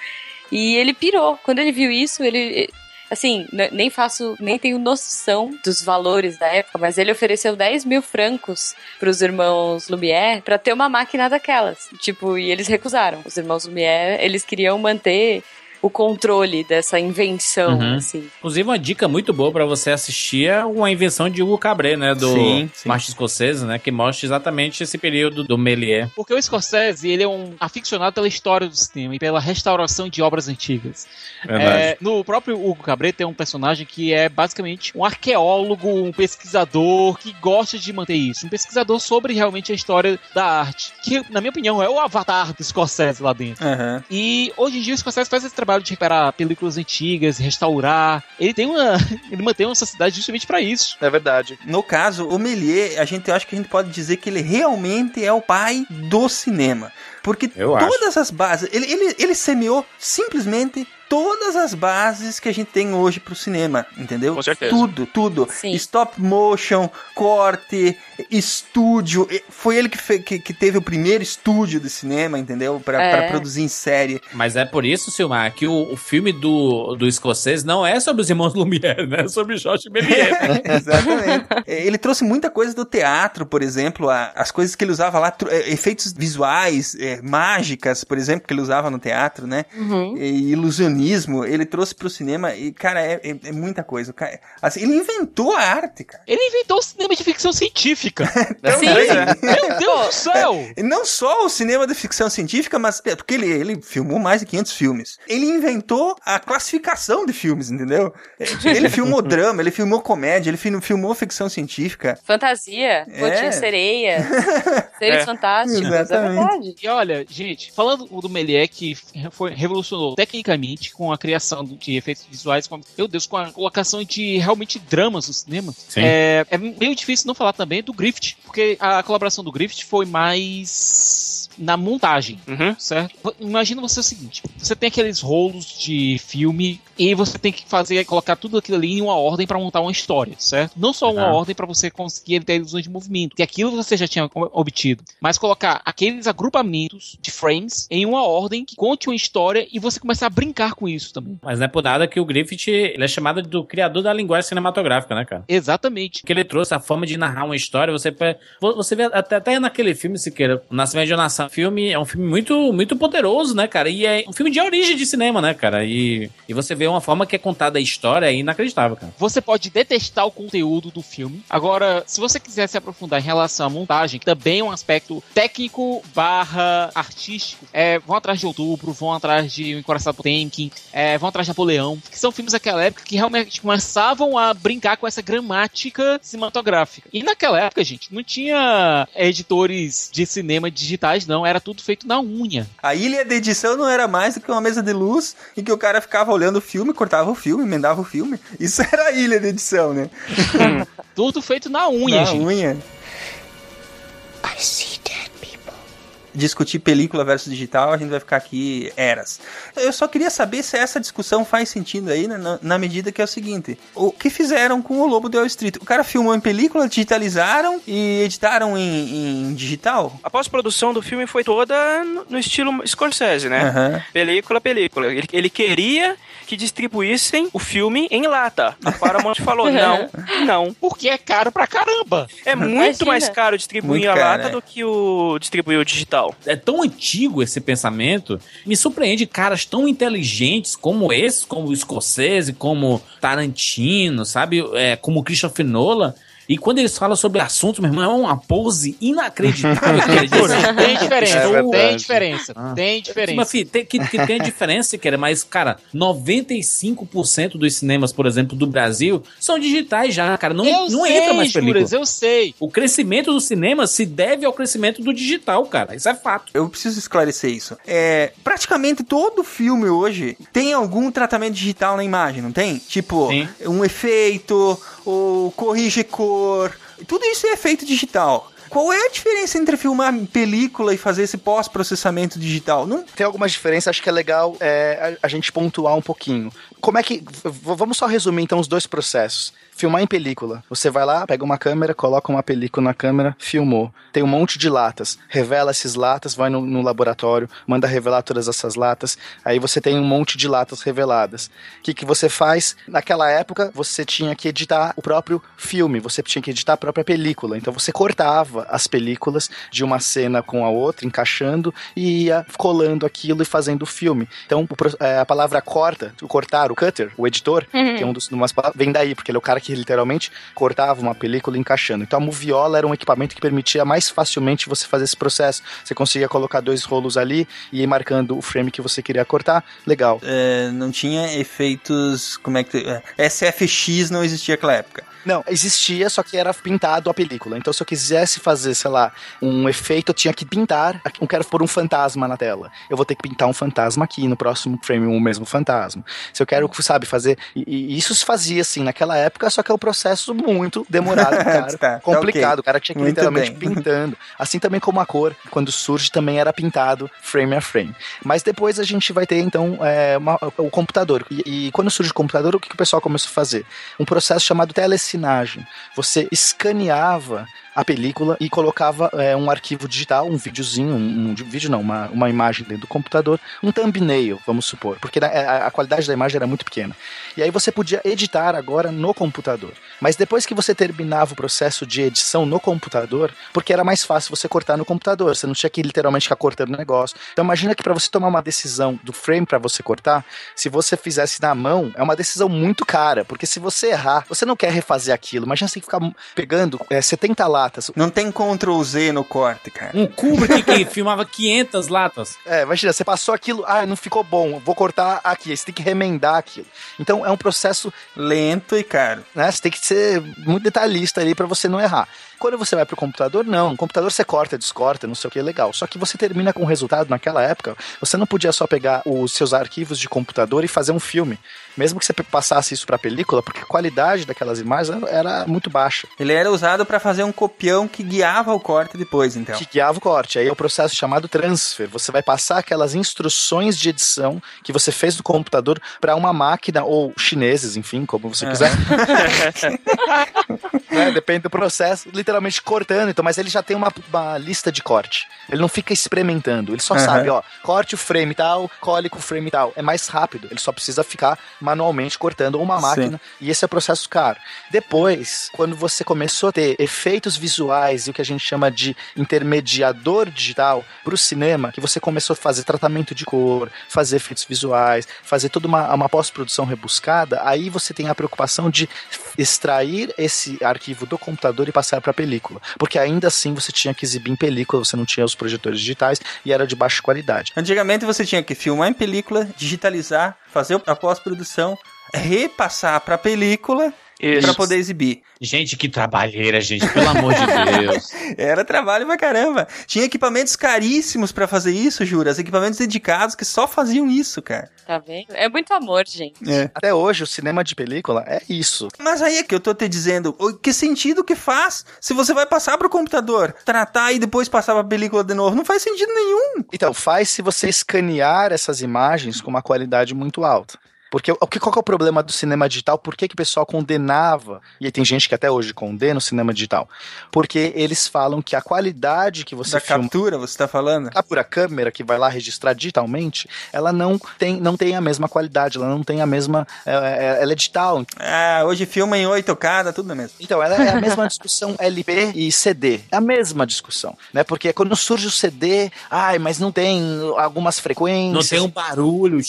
e ele pirou. Quando ele viu isso, ele... Assim, n- nem faço, nem tenho noção dos valores da época, mas ele ofereceu 10 mil francos pros irmãos Lumière pra ter uma máquina daquelas. Tipo, e eles recusaram. Os irmãos Lumière, eles queriam manter o controle dessa invenção, Uhum. assim. Inclusive, uma dica muito boa pra você assistir é uma invenção de Hugo Cabret, né? Do Sim, sim. Martin Scorsese, né? Que mostra exatamente esse período do Méliès. Porque o Scorsese, ele é um aficionado pela história do cinema e pela restauração de obras antigas. É, no próprio Hugo Cabret tem um personagem que é basicamente um arqueólogo, um pesquisador que gosta de manter isso. Um pesquisador sobre realmente a história da arte. Que, na minha opinião, é o avatar do Scorsese lá dentro. Aham. E hoje em dia o Scorsese faz esse trabalho de recuperar películas antigas, restaurar. Ele tem uma. Ele mantém uma sociedade justamente pra isso. É verdade. No caso, o Méliès, a gente eu acho que a gente pode dizer que ele realmente é o pai do cinema. Porque Eu acho. todas as bases, ele, ele, ele semeou simplesmente todas as bases que a gente tem hoje pro cinema, entendeu? Com certeza. Tudo, tudo. Sim. Stop motion, corte, estúdio. Foi ele que, fe- que, que teve o primeiro estúdio de cinema, entendeu? Pra, É. pra produzir em série. Mas é por isso, Silmar, que o, o filme do, do Scorsese não é sobre os irmãos Lumière, né? É sobre Jorge Méliès. Exatamente. Ele trouxe muita coisa do teatro, por exemplo, a- as coisas que ele usava lá, é, efeitos visuais, é, mágicas, por exemplo, que ele usava no teatro, né? Uhum. E ilusionismo ele trouxe pro cinema e, cara, é, é- é muita coisa. Cara- assim, ele inventou a arte, cara. Ele inventou o cinema de ficção científica. Também. Meu Deus do céu! E não só o cinema de ficção científica, mas é, porque ele, ele filmou mais de 500 filmes. Ele inventou a classificação de filmes, entendeu? Ele filmou drama, ele filmou comédia, ele fil- filmou ficção científica. Fantasia, É. Botinha Sereia, Seres É. Fantásticos, é verdade. E olha, gente, falando do Méliès que foi, revolucionou tecnicamente com a criação de efeitos visuais, com, meu Deus, com a colocação de realmente dramas no cinema, é, é meio difícil não falar também do Griffith, porque a colaboração do Griffith foi mais na montagem, certo? Imagina você o seguinte, você tem aqueles rolos de filme e você tem que fazer, colocar tudo aquilo ali em uma ordem para montar uma história, certo? Não só uma ordem para você conseguir ter ilusões de movimento, que aquilo você já tinha obtido, mas colocar aqueles agrupamentos de frames em uma ordem que conte uma história e você começar a brincar com isso também. Mas não é por nada que o Griffith ele é chamado do criador da linguagem cinematográfica, né, cara? Exatamente. Que ele trouxe a forma de narrar uma história. Você, você vê até, até naquele filme, Siqueira, O Nascimento de uma Nação. filme é um filme muito, muito poderoso, né, cara? E é um filme de origem de cinema, né, cara? E, e você vê uma forma que é contada a história é inacreditável, cara. Você pode detestar o conteúdo do filme. Agora, se você quiser se aprofundar em relação à montagem, que também é um aspecto técnico barra artístico, é, vão atrás de Outubro, vão atrás de O Encoraçado Potemkin, é, vão atrás de Napoleão, que são filmes daquela época que realmente começavam a brincar com essa gramática cinematográfica. E naquela época, gente, não tinha editores de cinema digitais, não. Era tudo feito na unha. A ilha de edição não era mais do que uma mesa de luz em que o cara ficava olhando o filme, cortava o filme, emendava o filme. Isso era a ilha de edição, né? tudo feito na unha, na gente. unha. discutir película versus digital, a gente vai ficar aqui eras. Eu só queria saber se essa discussão faz sentido aí, né, na, na medida que é o seguinte: o que fizeram com o Lobo de Wall Street? O cara filmou em película, digitalizaram e editaram em, em digital? A pós-produção do filme foi toda no, no estilo Scorsese, né? Aham. Película, película. Ele, ele queria que distribuíssem o filme em lata. A Paramount falou, não, não. Porque é caro pra caramba. É muito Imagina. mais caro distribuir Muito a caro, lata é. do que o distribuir o digital. É tão antigo esse pensamento. Me surpreende caras tão inteligentes como esses, como o Scorsese, como Tarantino, sabe? É, como Christopher Nolan. E quando eles falam sobre assuntos, meu irmão, é uma pose inacreditável. que eles dizem. Tem diferença, É tem diferença, Ah. tem diferença. Mas, filho, tem, que, que tem a diferença, cara, mas, cara, 95% dos cinemas, por exemplo, do Brasil, são digitais já, cara. Não, Eu não sei, entra mais película. Juras, eu sei. O crescimento do cinema se deve ao crescimento do digital, cara. Isso é fato. Eu preciso esclarecer isso. É, praticamente todo filme hoje tem algum tratamento digital na imagem, não tem? Tipo, um efeito, ou corrige cor. Tudo isso é efeito digital. Qual é a diferença entre filmar película e fazer esse pós-processamento digital? Não Tem algumas diferenças, acho que é legal é, a, a gente pontuar um pouquinho. Como é que. vamos só resumir então os dois processos. Filmar em película. Você vai lá, pega uma câmera, coloca uma película na câmera, filmou. Tem um monte de latas. Revela essas latas, vai no, no laboratório, manda revelar todas essas latas. Aí você tem um monte de latas reveladas. O que, que você faz? Naquela época, você tinha que editar o próprio filme, você tinha que editar a própria película. Então você cortava as películas de uma cena com a outra, encaixando e ia colando aquilo e fazendo o filme. Então é, a palavra corta, o cortar, o cutter, o editor, Uhum. que é um dos umas palavras, vem daí, porque ele é o cara que literalmente cortava uma película encaixando. Então a moviola era um equipamento que permitia mais facilmente você fazer esse processo. Você conseguia colocar dois rolos ali e ir marcando o frame que você queria cortar. Legal. É, não tinha efeitos. Como é que. é, SFX não existia naquela época. Não, existia, só que era pintado a película. Então, se eu quisesse fazer, sei lá, um efeito, eu tinha que pintar. Eu quero pôr um fantasma na tela. Eu vou ter que pintar um fantasma aqui, no próximo frame, o mesmo fantasma. Se eu quero, sabe, fazer. E, e isso se fazia, assim, naquela época, só que é um processo muito demorado, cara. Tá, tá complicado. ok. O cara tinha que Muito literalmente bem. pintando. Assim também como a cor, quando surge, também era pintado frame a frame. Mas depois a gente vai ter, então, é, uma- o computador. E, e quando surge o computador, o que, que o pessoal começou a fazer? Um processo chamado telecinagem. Você escaneava a película e colocava é, um arquivo digital, um videozinho, um, um vídeo não, uma, uma imagem dentro do computador, um thumbnail, vamos supor, porque a, a qualidade da imagem era muito pequena. E aí você podia editar agora no computador. Mas depois que você terminava o processo de edição no computador, porque era mais fácil você cortar no computador, você não tinha que literalmente ficar cortando o negócio. Então imagina que para você tomar uma decisão do frame para você cortar, se você fizesse na mão, é uma decisão muito cara, porque se você errar, você não quer refazer aquilo. Imagina você tem que ficar pegando é, 70 latas. Não tem Ctrl Z no corte, cara. Um Kubrick que filmava 500 latas. É, imagina, você passou aquilo, ah, não ficou bom, vou cortar aqui. Você tem que remendar aquilo. Então é um processo lento e caro. Né? Você tem que ser muito detalhista ali para você não errar. Quando você vai pro computador, não. No computador você corta, descorta, não sei o que, legal. Só que você termina com o resultado naquela época. Você não podia só pegar os seus arquivos de computador e fazer um filme. Mesmo que você passasse isso pra película, porque a qualidade daquelas imagens era muito baixa. Ele era usado para fazer um copião que guiava o corte depois, então. Que guiava o corte. Aí é o processo chamado transfer. Você vai passar aquelas instruções de edição que você fez no computador para uma máquina, ou chineses, enfim, como você quiser. né? Depende do processo. Literalmente cortando, então, mas ele já tem uma, uma lista de corte. Ele não fica experimentando. Ele só uhum. sabe, ó, corte o frame tal, cole com o frame tal. É mais rápido. Ele só precisa ficar manualmente cortando uma máquina. Sim. E esse é o processo caro. Depois, quando você começou a ter efeitos visuais e o que a gente chama de intermediador digital para o cinema, que você começou a fazer tratamento de cor, fazer efeitos visuais, fazer toda uma, uma pós-produção rebuscada, aí você tem a preocupação de extrair esse arquivo do computador e passar para a película. Porque ainda assim você tinha que exibir em película, você não tinha os projetores digitais e era de baixa qualidade. Antigamente você tinha que filmar em película, digitalizar, fazer a pós-produção, repassar para a película para poder exibir. Gente, que trabalheira, gente, pelo amor de Deus. Era trabalho pra caramba. Tinha equipamentos caríssimos para fazer isso, Juras. Equipamentos dedicados que só faziam isso, cara. Tá vendo? É muito amor, gente. É. Até hoje, o cinema de película é isso. Mas aí é que eu tô te dizendo, que sentido que faz se você vai passar pro computador, tratar e depois passar pra película de novo? Não faz sentido nenhum. Então, faz se você escanear essas imagens com uma qualidade muito alta. Porque o que, qual que é o problema do cinema digital? Por que, que o pessoal condenava? E aí tem gente que até hoje condena o cinema digital. Porque eles falam que a qualidade que você da filma, captura, você está falando? Captura a câmera que vai lá registrar digitalmente, ela não tem, não tem a mesma qualidade, ela não tem a mesma. É, é, ela é digital. Ah, hoje filma em 8K, dá tudo mesmo. Então, ela é a mesma discussão LP e CD. É a mesma discussão. Né? Porque quando surge o CD, ai, mas não tem algumas frequências. Não tem um barulho.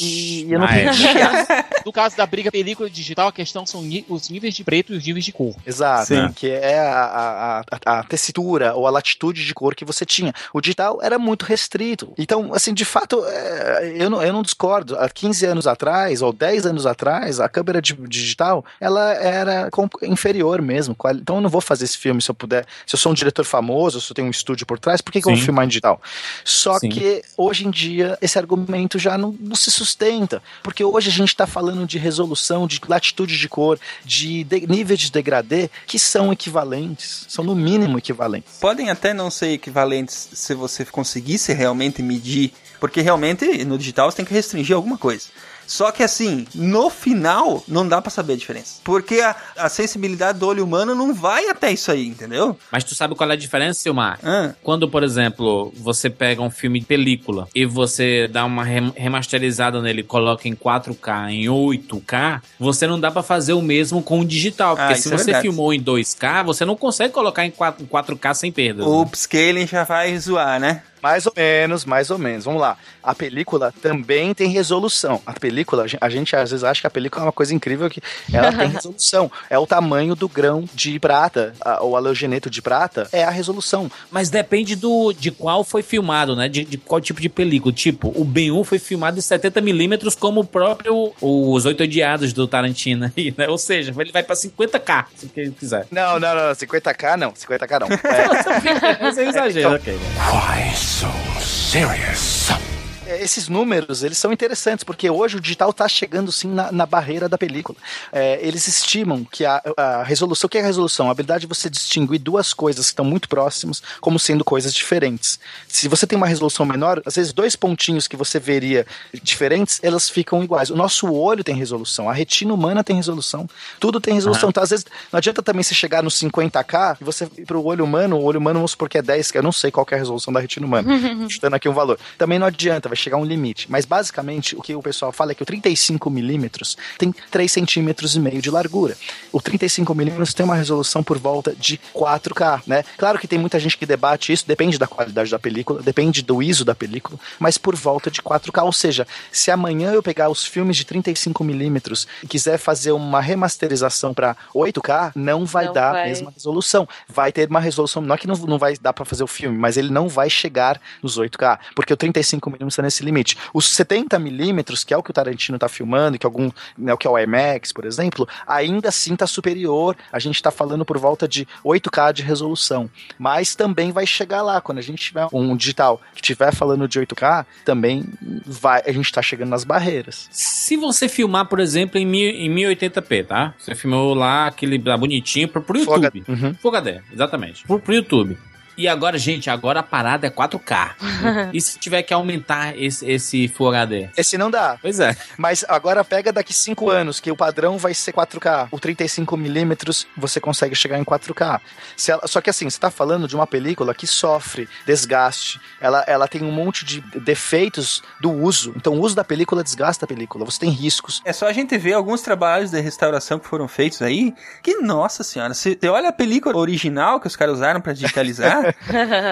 E eu não tenho no caso da briga película digital, a questão são os níveis de preto e os níveis de cor. Exato. Sim. Que é a, a, a, tessitura ou a latitude de cor que você tinha. O digital era muito restrito. Então, assim, de fato, é, eu, não, eu não discordo. Há 15 anos atrás, ou 10 anos atrás, a câmera de, digital, ela era inferior mesmo. Então, eu não vou fazer esse filme se eu puder. Se eu sou um diretor famoso, se eu tenho um estúdio por trás, por que, que eu vou filmar em digital? Só Sim. que, hoje em dia, esse argumento já não, não se sustenta. Porque porque hoje a gente está falando de resolução, de latitude de cor, de, de níveis de degradê que são equivalentes, são no mínimo equivalentes. Podem até não ser equivalentes se você conseguisse realmente medir, porque realmente no digital você tem que restringir alguma coisa. Só que assim, no final, não dá para saber a diferença. Porque a, a, sensibilidade do olho humano não vai até isso aí, entendeu? Mas tu sabe qual é a diferença, Silmar? Ah. Quando, por exemplo, você pega um filme de película e você dá uma remasterizada nele, coloca em 4K, em 8K, você não dá para fazer o mesmo com o digital. Porque ah, se é você é filmou em 2K, você não consegue colocar em 4, 4K sem perda. O upscaling já vai zoar, né? Mais ou menos, mais ou menos. Vamos lá. A película também tem resolução. A película, a gente às vezes acha que a película é uma coisa incrível que ela tem resolução. É o tamanho do grão de prata, o halogeneto de prata, é a resolução. Mas depende do de qual foi filmado, né? De, de qual tipo de película. Tipo, o Ben-Hur foi filmado em 70mm como o próprio Os Oito Odiados do Tarantino. Aí, né? Ou seja, ele vai pra 50k, se quiser. Não, não, não. 50k não. 50k não. É. Você exagera, ok. Why so serious? É, esses números, eles são interessantes, porque hoje o digital está chegando sim na, na barreira da película. É, eles estimam que a, a resolução, o que é a resolução? A habilidade de você distinguir duas coisas que estão muito próximas como sendo coisas diferentes. Se você tem uma resolução menor, às vezes dois pontinhos que você veria diferentes, elas ficam iguais. O nosso olho tem resolução, a retina humana tem resolução, tudo tem resolução. Aham. Então, às vezes, não adianta também você chegar no 50k e você ir pro olho humano, o olho humano, vamos supor que é 10, que eu não sei qual é a resolução da retina humana, chutando aqui um valor. Também não adianta, vai chegar um limite. Mas basicamente, o que o pessoal fala é que o 35 milímetros tem 3 centímetros e meio de largura. O 35 milímetros tem uma resolução por volta de 4K, né? Claro que tem muita gente que debate isso, depende da qualidade da película, depende do ISO da película, mas por volta de 4K. Ou seja, se amanhã eu pegar os filmes de 35 milímetros e quiser fazer uma remasterização para 8K, não vai Não dar a vai. mesma resolução. Vai ter uma resolução, não é que não, não vai dar para fazer o filme, mas ele não vai chegar nos 8K, porque o 35 milímetros está nesse limite. Os 70 milímetros, que é o que o Tarantino tá filmando, que é algum, né, o que é o IMAX, por exemplo, ainda assim tá superior. A gente tá falando por volta de 8K de resolução, mas também vai chegar lá quando a gente tiver um digital que estiver falando de 8K, também vai, a gente tá chegando nas barreiras. Se você filmar, por exemplo, em, em 1080p, tá? Você filmou lá aquele lá bonitinho pro, pro Full YouTube. HD. Uhum. Full HD, exatamente. Pro, pro YouTube. E agora, gente, agora a parada é 4K. e se tiver que aumentar esse, esse Full HD? Esse não dá. Pois é. Mas agora pega daqui 5 anos, que o padrão vai ser 4K. O 35mm você consegue chegar em 4K. Se ela- só que assim, você tá falando de uma película que sofre desgaste. Ela, ela tem um monte de defeitos do uso. Então o uso da película desgasta a película. Você tem riscos. É só a gente ver alguns trabalhos de restauração que foram feitos aí, que, nossa senhora, você você olha a película original que os caras usaram pra digitalizar,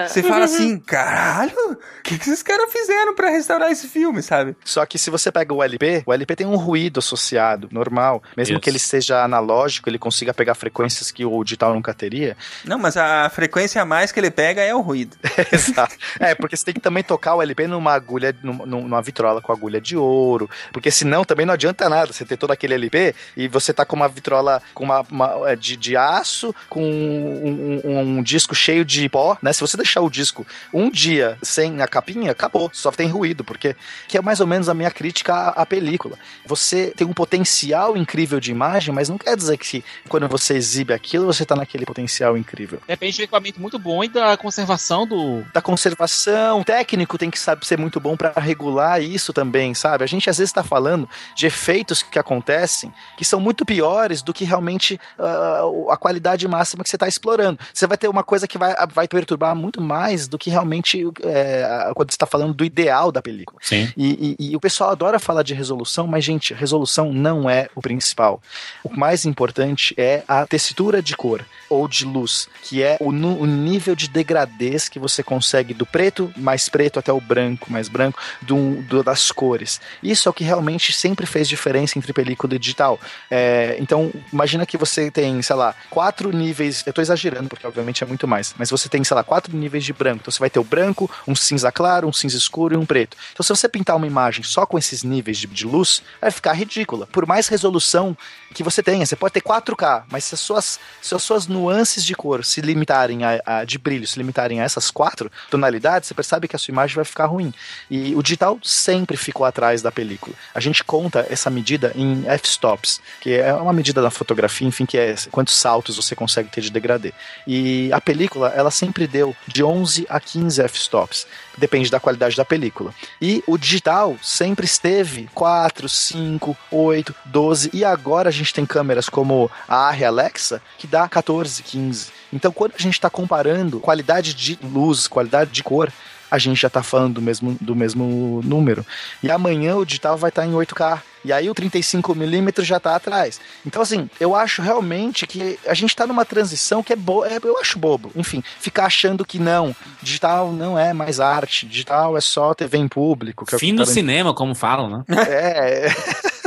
você fala assim, caralho, o que, que esses caras fizeram pra restaurar esse filme, sabe? Só que se você pega o LP, o LP tem um ruído associado, normal. Mesmo Isso. que ele seja analógico, ele consiga pegar frequências que o digital nunca teria. Não, mas a frequência a mais que ele pega é o ruído. Exato. É, porque você tem que também tocar o LP numa agulha, numa, numa vitrola com agulha de ouro. Porque senão também não adianta nada você ter todo aquele LP e você tá com uma vitrola com uma, uma- é, de, de aço, com um, um- um disco cheio de pó, né? Se você deixar o disco um dia sem a capinha, acabou. Só tem ruído, porque que é mais ou menos a minha crítica à, à película. Você tem um potencial incrível de imagem, mas não quer dizer que quando você exibe aquilo, você tá naquele potencial incrível Depende do equipamento muito bom e da conservação do. da conservação. O técnico tem que saber ser muito bom para regular isso também, sabe? A gente às vezes está falando de efeitos que acontecem que são muito piores do que realmente ah, a qualidade máxima que você está explorando. Você vai ter uma coisa que vai, vai perturbar muito mais do que realmente é, quando você está falando do ideal da película. Sim. E, e- e o pessoal adora falar de resolução, mas, gente, resolução não é o principal. O mais importante é a textura de cor ou de luz, que é o, o nível de degradez que você consegue do preto mais preto até o branco mais branco, do, do- das cores. Isso é o que realmente sempre fez diferença entre película e digital. É, então, imagina que você tem, sei lá, quatro níveis. Eu tô exagerando, porque obviamente é muito mais. Mas você tem, sei lá, quatro níveis de branco. Então você vai ter o branco, um cinza claro, um cinza escuro e um preto. Então, se você pintar uma imagem só com esses níveis de, de luz, vai ficar ridícula. Por mais resolução que você tenha, você pode ter 4K, mas se as suas, se as suas nuances de cor se limitarem a, a- de brilho, se limitarem a essas quatro tonalidades, você percebe que a sua imagem vai ficar ruim. E o digital sempre ficou atrás da película. A gente conta essa medida em f-stops, que é uma medida da fotografia, enfim, que é quantos saltos você consegue ter de degradê. E a película, ela sempre deu de 11 a 15 f-stops. Depende da qualidade da película. E o digital sempre esteve 4, 5, 8, 12. E agora a gente tem câmeras como a Arri Alexa, que dá 14, 15. Então, quando a gente está comparando qualidade de luz, qualidade de cor, a gente já está falando do mesmo, do mesmo número. E amanhã o digital vai estar em 8K. E aí o 35mm já está atrás. Então, assim, eu acho realmente que a gente está numa transição que é boa. eu acho bobo. Enfim, ficar achando que não, digital não é mais arte, digital é só TV em público. é Fim o do Tarantino- cinema, como falam, né? É.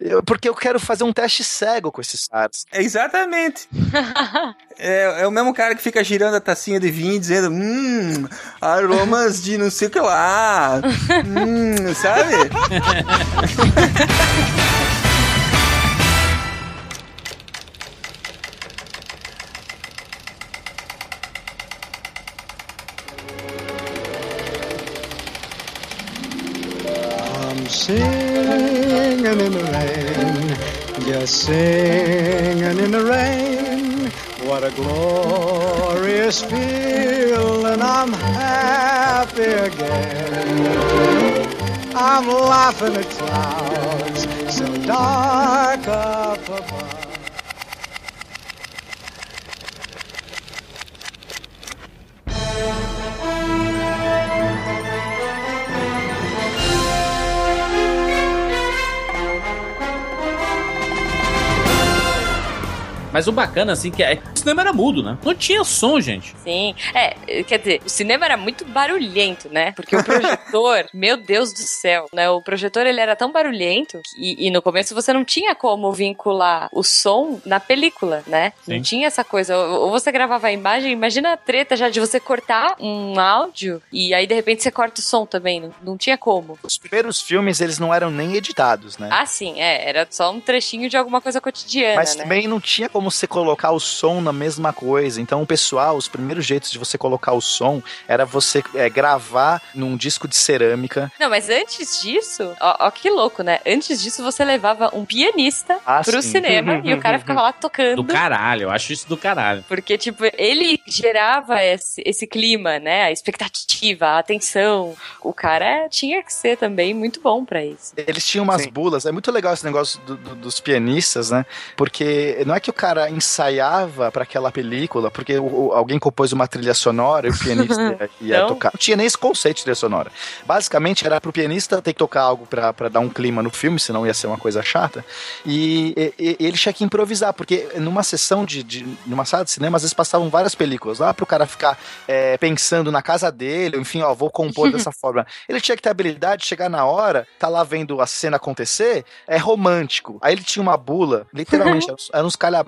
Eu- porque eu quero fazer um teste cego com esses caras. Exatamente. É, é o mesmo cara que fica girando a tacinha de vinho dizendo, hum, aromas de não sei o que lá. hum, sabe? I'm singing in the rain, just singing in the rain. What a glorious feeling, I'm happy again. I'm laughing at clouds so dark up above. Mas o bacana, assim, que é, o cinema era mudo, né? Não tinha som, gente. Sim. É, quer dizer, o cinema era muito barulhento, né? Porque o projetor, meu Deus do céu, né? O projetor, ele era tão barulhento e, e no começo você não tinha como vincular o som na película, né? Não Sim. tinha essa coisa. Ou ou você gravava a imagem, imagina a treta já de você cortar um áudio e aí de repente você corta o som também. Não, não tinha como. Os primeiros filmes, eles não eram nem editados, né? Ah, sim, é. Era só um trechinho de alguma coisa cotidiana, Mas né? também não tinha como você colocar o som na mesma coisa. Então, o pessoal, os primeiros jeitos de você colocar o som era você é, gravar num disco de cerâmica. Não, mas antes disso, ó, ó que louco, né? Antes disso, você levava um pianista Ah, pro sim. cinema e o cara ficava lá tocando. Do caralho, eu acho isso do caralho. Porque, tipo, ele gerava esse, esse clima, né? A expectativa, a atenção. O cara tinha que ser também muito bom pra isso. Eles tinham umas bulas. É muito legal esse negócio do- do- dos pianistas, né? Porque não é que o cara ensaiava pra aquela película, porque o- o- alguém compôs uma trilha sonora e o pianista ia, ia Não. tocar. Não tinha nem esse conceito de trilha sonora. Basicamente, era pro pianista ter que tocar algo pra, pra dar um clima no filme, senão ia ser uma coisa chata. E, e- e ele tinha que improvisar, porque numa sessão de, de- numa sala de cinema, às vezes passavam várias películas lá pro cara ficar é, pensando na casa dele, enfim, ó, vou compor dessa forma. Ele tinha que ter a habilidade de chegar na hora, tá lá vendo a cena acontecer, é romântico. Aí ele tinha uma bula, literalmente, eram uns- eram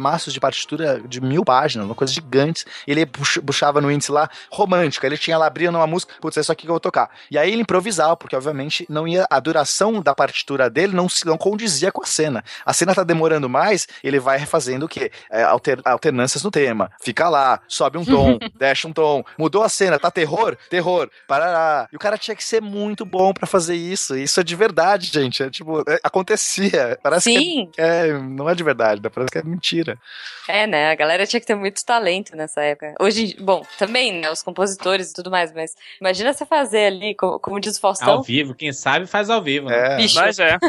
calhamaços de partitura de mil páginas, uma coisa gigante. Ele puxa- puxava no índice lá, romântica. Ele tinha lá, abria numa música, putz, é isso aqui que eu vou tocar. E aí ele improvisava, porque obviamente não ia, a duração da partitura dele não, se- não condizia com a cena. A cena tá demorando mais, ele vai refazendo o quê? É, alter- alternâncias no tema. Fica lá, sobe um tom, desce um tom. Mudou a cena, tá terror? Terror. Parará. E o cara tinha que ser muito bom pra fazer isso. E Isso é de verdade, gente. É tipo, é- acontecia. Parece Sim. que é, é- não é de verdade, parece que é mentira. É, né? A galera tinha que ter muito talento nessa época. Hoje, bom, também, né? Os compositores e tudo mais, mas imagina você fazer ali, como, como diz o Faustão. Ao vivo, quem sabe faz ao vivo. né? Bicho. Mas é.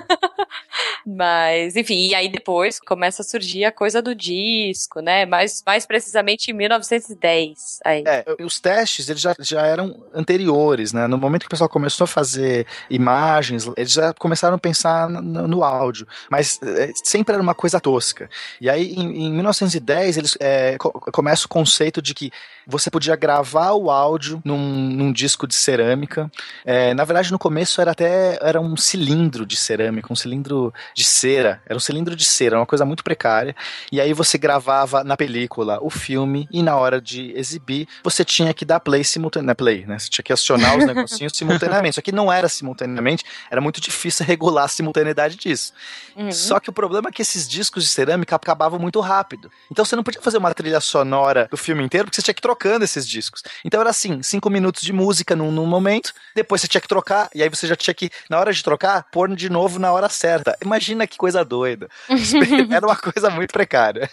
Mas, enfim, e aí depois começa a surgir a coisa do disco, né? Mais, mais precisamente em 1910. Aí. É, os testes eles já, já eram anteriores, né? No momento que o pessoal começou a fazer imagens, eles já começaram a pensar no, no áudio, mas é, sempre era uma coisa tosca. E aí, em, em 1910, eles é, co- começa o conceito de que você podia gravar o áudio num, num disco de cerâmica. É, na verdade, no começo era até era um cilindro de cerâmica, um cilindro de cera. Era um cilindro de cera, uma coisa muito precária. E aí você gravava na película o filme e na hora de exibir você tinha que dar play simultaneamente. Play, né? Você tinha que acionar os negocinhos simultaneamente. Só que não era simultaneamente, era muito difícil regular a simultaneidade disso. Uhum. Só que o problema é que esses discos de cerâmica acabavam muito rápido. Então você não podia fazer uma trilha sonora do filme inteiro, porque você tinha que ir trocando esses discos. Então era assim, cinco minutos de música num, num momento, depois você tinha que trocar, e aí você já tinha que, na hora de trocar, pôr de novo na hora certa. Imagina que coisa doida. era uma coisa muito precária.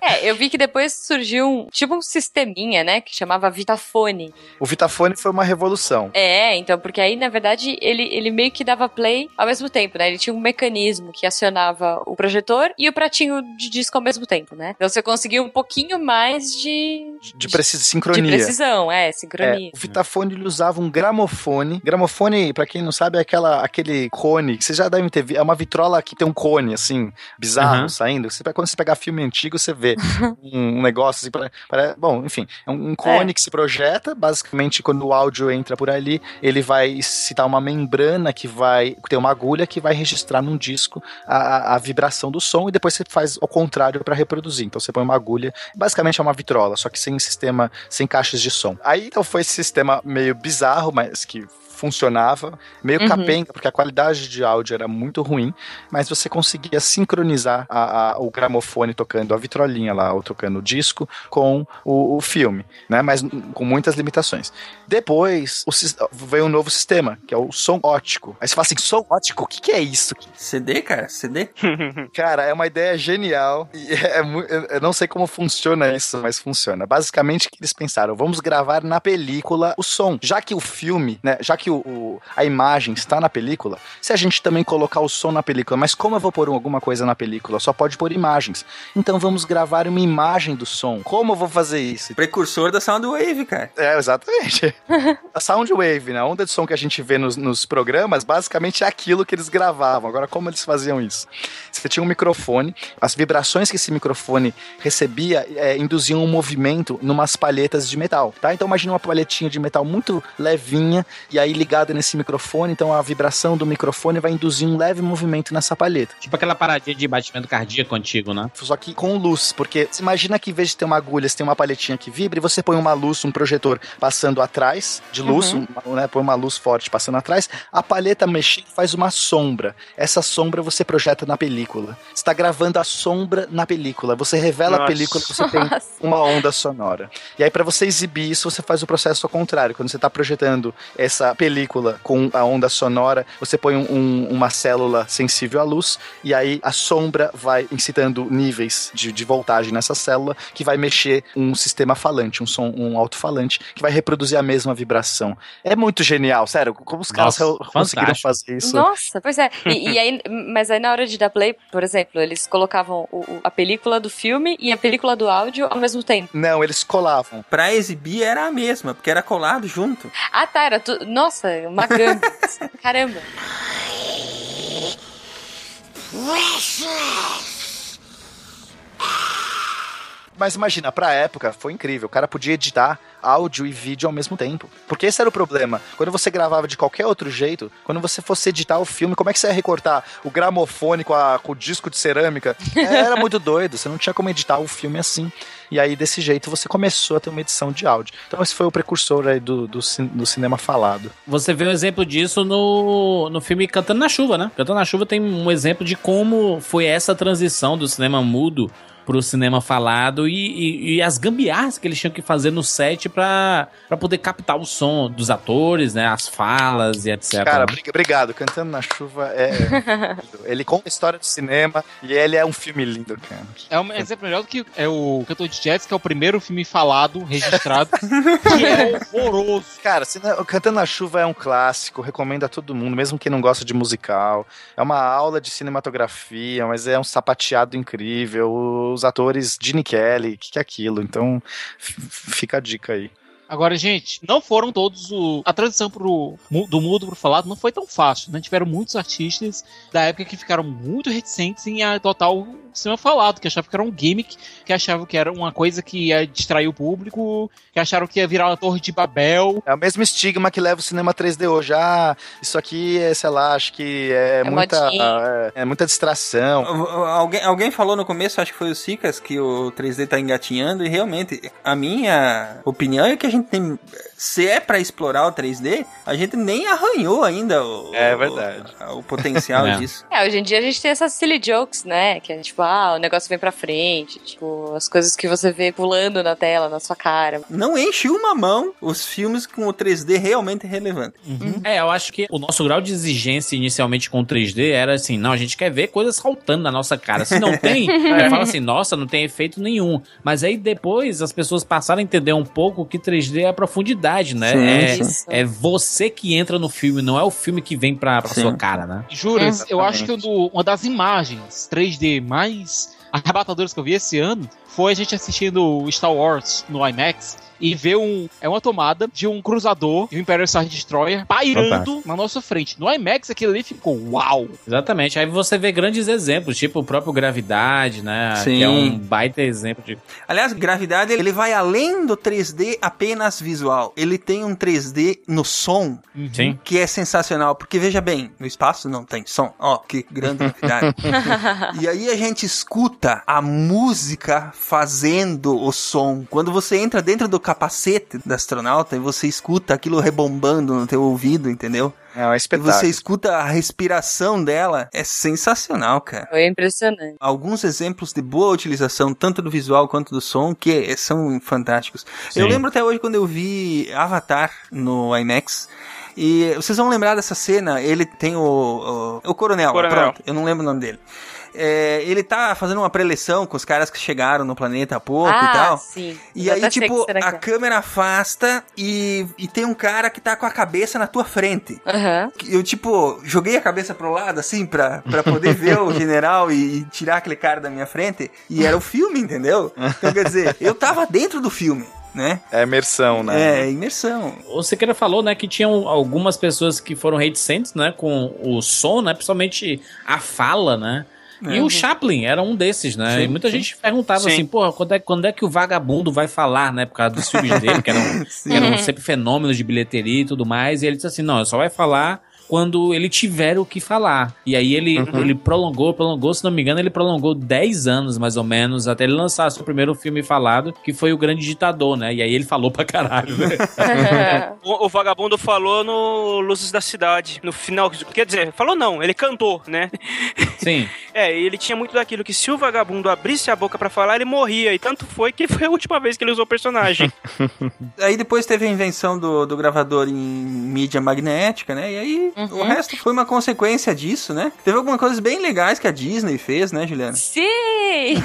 É, eu vi que depois surgiu um, tipo um sisteminha, né? Que chamava Vitafone. O Vitafone foi uma revolução. É, então, porque aí, na verdade, ele, ele meio que dava play ao mesmo tempo, né? Ele tinha um mecanismo que acionava o projetor e o pratinho de disco ao mesmo tempo, né? Então você conseguia um pouquinho mais de, De precis sincronia. de precisão, é, sincronia. É, o Vitafone ele usava um gramofone. Gramofone, pra quem não sabe, é aquela, aquele cone que vocês já devem ter visto. É uma vitrola que tem um cone, assim, bizarro Aham. saindo. Você, quando você pegar filme antigo, você vê um, um negócio assim. Pra, pra- bom, enfim, é um, um cone É. que se projeta. Basicamente, quando o áudio entra por ali, ele vai citar uma membrana que vai ter uma agulha que vai registrar num disco a, a- vibração do som e depois você faz ao contrário pra reproduzir. Então você põe uma agulha, basicamente é uma vitrola, só que sem sistema, sem caixas de som. Aí então foi esse sistema meio bizarro, mas que funcionava, meio Uhum. capenga, porque a qualidade de áudio era muito ruim, mas você conseguia sincronizar a- a- o gramofone tocando a vitrolinha lá, ou tocando o disco, com o, o filme, né? Mas com muitas limitações. Depois o veio um novo sistema, que é o som ótico. Aí você fala assim, som ótico, o que, que é isso? CD, cara? CD? Cara, é uma ideia genial. E é eu eu não sei como funciona isso, mas funciona. Basicamente, o que eles pensaram? Vamos gravar na película o som. Já que o filme, né? Já que o, o- a imagem está na película, se a gente também colocar o som na película, mas como eu vou pôr alguma coisa na película? Só pode pôr imagens. Então vamos gravar uma imagem do som. Como eu vou fazer isso? Precursor da Soundwave, cara. É, exatamente. a Soundwave, né? A onda de som que a gente vê nos, nos programas, basicamente é aquilo que eles gravavam. Agora, como eles faziam isso? Você tinha um microfone, as vibrações que esse microfone recebia é, induziam um movimento numas palhetas de metal, tá? Então imagina uma palhetinha de metal muito levinha e aí ligada nesse microfone, então a vibração do microfone vai induzir um leve movimento nessa palheta. Tipo aquela paradinha de batimento cardíaco antigo, né? Só que com luz, porque você imagina que em vez de ter uma agulha, você tem uma palhetinha que vibra e você põe uma luz, um projetor passando atrás de luz, Uhum. um- né, põe uma luz forte passando atrás, a palheta mexendo faz uma sombra. Essa sombra você projeta na película. Você está gravando a sombra na película. Você revela a Nossa. película, você tem Nossa. uma onda sonora. E aí, para você exibir isso, você faz o processo ao contrário. Quando você está projetando essa película com a onda sonora, você põe um- um- uma célula sensível à luz, e aí a sombra vai incitando níveis de, de voltagem nessa célula, que vai mexer um sistema falante, um som, um alto-falante, que vai reproduzir a mesma vibração. É muito genial, sério. Como os caras Nossa, conseguiram fazer isso? Nossa, pois é. E, e aí, mas aí na hora de dar play, por exemplo, eles colocavam o- o- a película do filme e a película do áudio ao mesmo tempo. Não, eles colavam. Pra exibir era a mesma, porque era colado junto. Ah, tá, era tu... Nossa, uma gamba. Caramba. Mas imagina, pra época foi incrível. O cara podia editar áudio e vídeo ao mesmo tempo. Porque esse era o problema. Quando você gravava de qualquer outro jeito, quando você fosse editar o filme, como é que você ia recortar o gramofone com, a- com o disco de cerâmica? É, Era muito doido. Você não tinha como editar o filme assim. E aí, desse jeito, você começou a ter uma edição de áudio. Então, esse foi o precursor aí do, do, do cinema falado. Você vê um exemplo disso no, no filme Cantando na Chuva, né? Cantando na Chuva tem um exemplo de como foi essa transição do cinema mudo pro cinema falado e, e- e as gambiarras que eles tinham que fazer no set pra, pra poder captar o som dos atores, né? As falas e etc. Cara, bri- obrigado. Cantando na Chuva é. ele conta a história do cinema e ele é um filme lindo, cara. É um exemplo melhor do que é o Cantor de Jazz, que é o primeiro filme falado, registrado, que é horroroso. Cara, Cantando na Chuva é um clássico, recomendo a todo mundo, mesmo quem não gosta de musical. É uma aula de cinematografia, mas é um sapateado incrível. Os atores Gene Kelly, que, que é aquilo? Então, fica a dica aí. Agora, gente, não foram todos o. A transição pro, do mudo pro falado não foi tão fácil, né? Tiveram muitos artistas da época que ficaram muito reticentes em adotar o cinema falado, que achavam que era um gimmick, que achavam que era uma coisa que ia distrair o público, que acharam que ia virar uma torre de Babel. É o mesmo estigma que leva o cinema 3D hoje. Ah, isso aqui é, sei lá, acho que é, muita, modinha. é, é muita distração. Alguém, alguém falou no começo, acho que foi o Sicas, que o 3D tá engatinhando, e realmente, a minha opinião é que a gente tem. Se é pra explorar o 3D, a gente nem arranhou ainda o, É verdade. o, o potencial É. disso. É, hoje em dia a gente tem essas silly jokes, né? Que é tipo, ah, o negócio vem pra frente. Tipo, as coisas que você vê pulando na tela, na sua cara. Não enche uma mão os filmes com o 3D realmente relevante. É, eu acho que o nosso grau de exigência inicialmente com o 3D era assim, não, a gente quer ver coisas saltando na nossa cara. Se não tem, é, fala assim, nossa, não tem efeito nenhum. Mas aí depois as pessoas passaram a entender um pouco que 3D é a profundidade, né? Sim, é, sim. é você que entra no filme, não é o filme que vem pra, pra Sim. sua cara, né? Juras, eu acho que do- uma das imagens 3D mais arrebatadoras que eu vi esse ano foi a gente assistindo o Star Wars no IMAX e ver um, é uma tomada de um cruzador e um Imperial Star Destroyer pairando Fantástico. na nossa frente. No IMAX aquilo ali ficou uau! Exatamente. Aí você vê grandes exemplos, tipo o próprio Gravidade, né? Sim. Que é um baita exemplo de. Aliás, Gravidade, ele vai além do 3D apenas visual. Ele tem um 3D no som Sim. que é sensacional, porque veja bem, no espaço não tem som. Ó, que grande novidade. e aí a gente escuta a música fazendo o som. Quando você entra dentro do capacete da astronauta e você escuta aquilo rebombando no teu ouvido, entendeu? É um E espetáculo. você escuta a respiração dela, é sensacional, cara. Foi impressionante. Alguns exemplos de boa utilização, tanto do visual quanto do som, que são fantásticos. Sim. Eu lembro até hoje quando eu vi Avatar no IMAX. E vocês vão lembrar dessa cena, ele tem o, o, o coronel, Coronel. pronto, eu não lembro o nome dele. É, ele tá fazendo uma preleção com os caras que chegaram no planeta há pouco ah, e tal. sim. E Eu aí, tipo, a é. câmera afasta e, e tem um cara que tá com a cabeça na tua frente. Aham. Eu, tipo, joguei a cabeça pro lado, assim, pra, pra poder ver o general e, e tirar aquele cara da minha frente. E era o filme, entendeu? Então, quer dizer, eu tava dentro do filme, né? É imersão, né? É, imersão. O Sequeira falou, né, que tinham algumas pessoas que foram reticentes, né, com o som, né, principalmente a fala, né. E É. o Chaplin era um desses, né? Sim, e muita sim. gente perguntava Sim. assim, porra, quando é, quando é que o vagabundo vai falar, né? Por causa dos filmes dele, que eram, eram sempre fenômenos de bilheteria e tudo mais. E ele disse assim: não, só vai falar quando ele tiver o que falar. E aí ele, ele prolongou, prolongou, se não me engano, ele prolongou 10 anos, mais ou menos, até ele lançar seu primeiro filme falado, que foi O Grande Ditador, né? E aí ele falou pra caralho, né? O, o vagabundo falou no Luzes da Cidade, no final. Quer dizer, falou não, ele cantou, né? Sim. É, e ele tinha muito daquilo que se o vagabundo abrisse a boca pra falar, ele morria. E tanto foi que foi a última vez que ele usou o personagem. Aí depois teve a invenção do, do gravador em mídia magnética, né? E aí o resto foi uma consequência disso, né? Teve algumas coisas bem legais que a Disney fez, né, Juliana? Sim!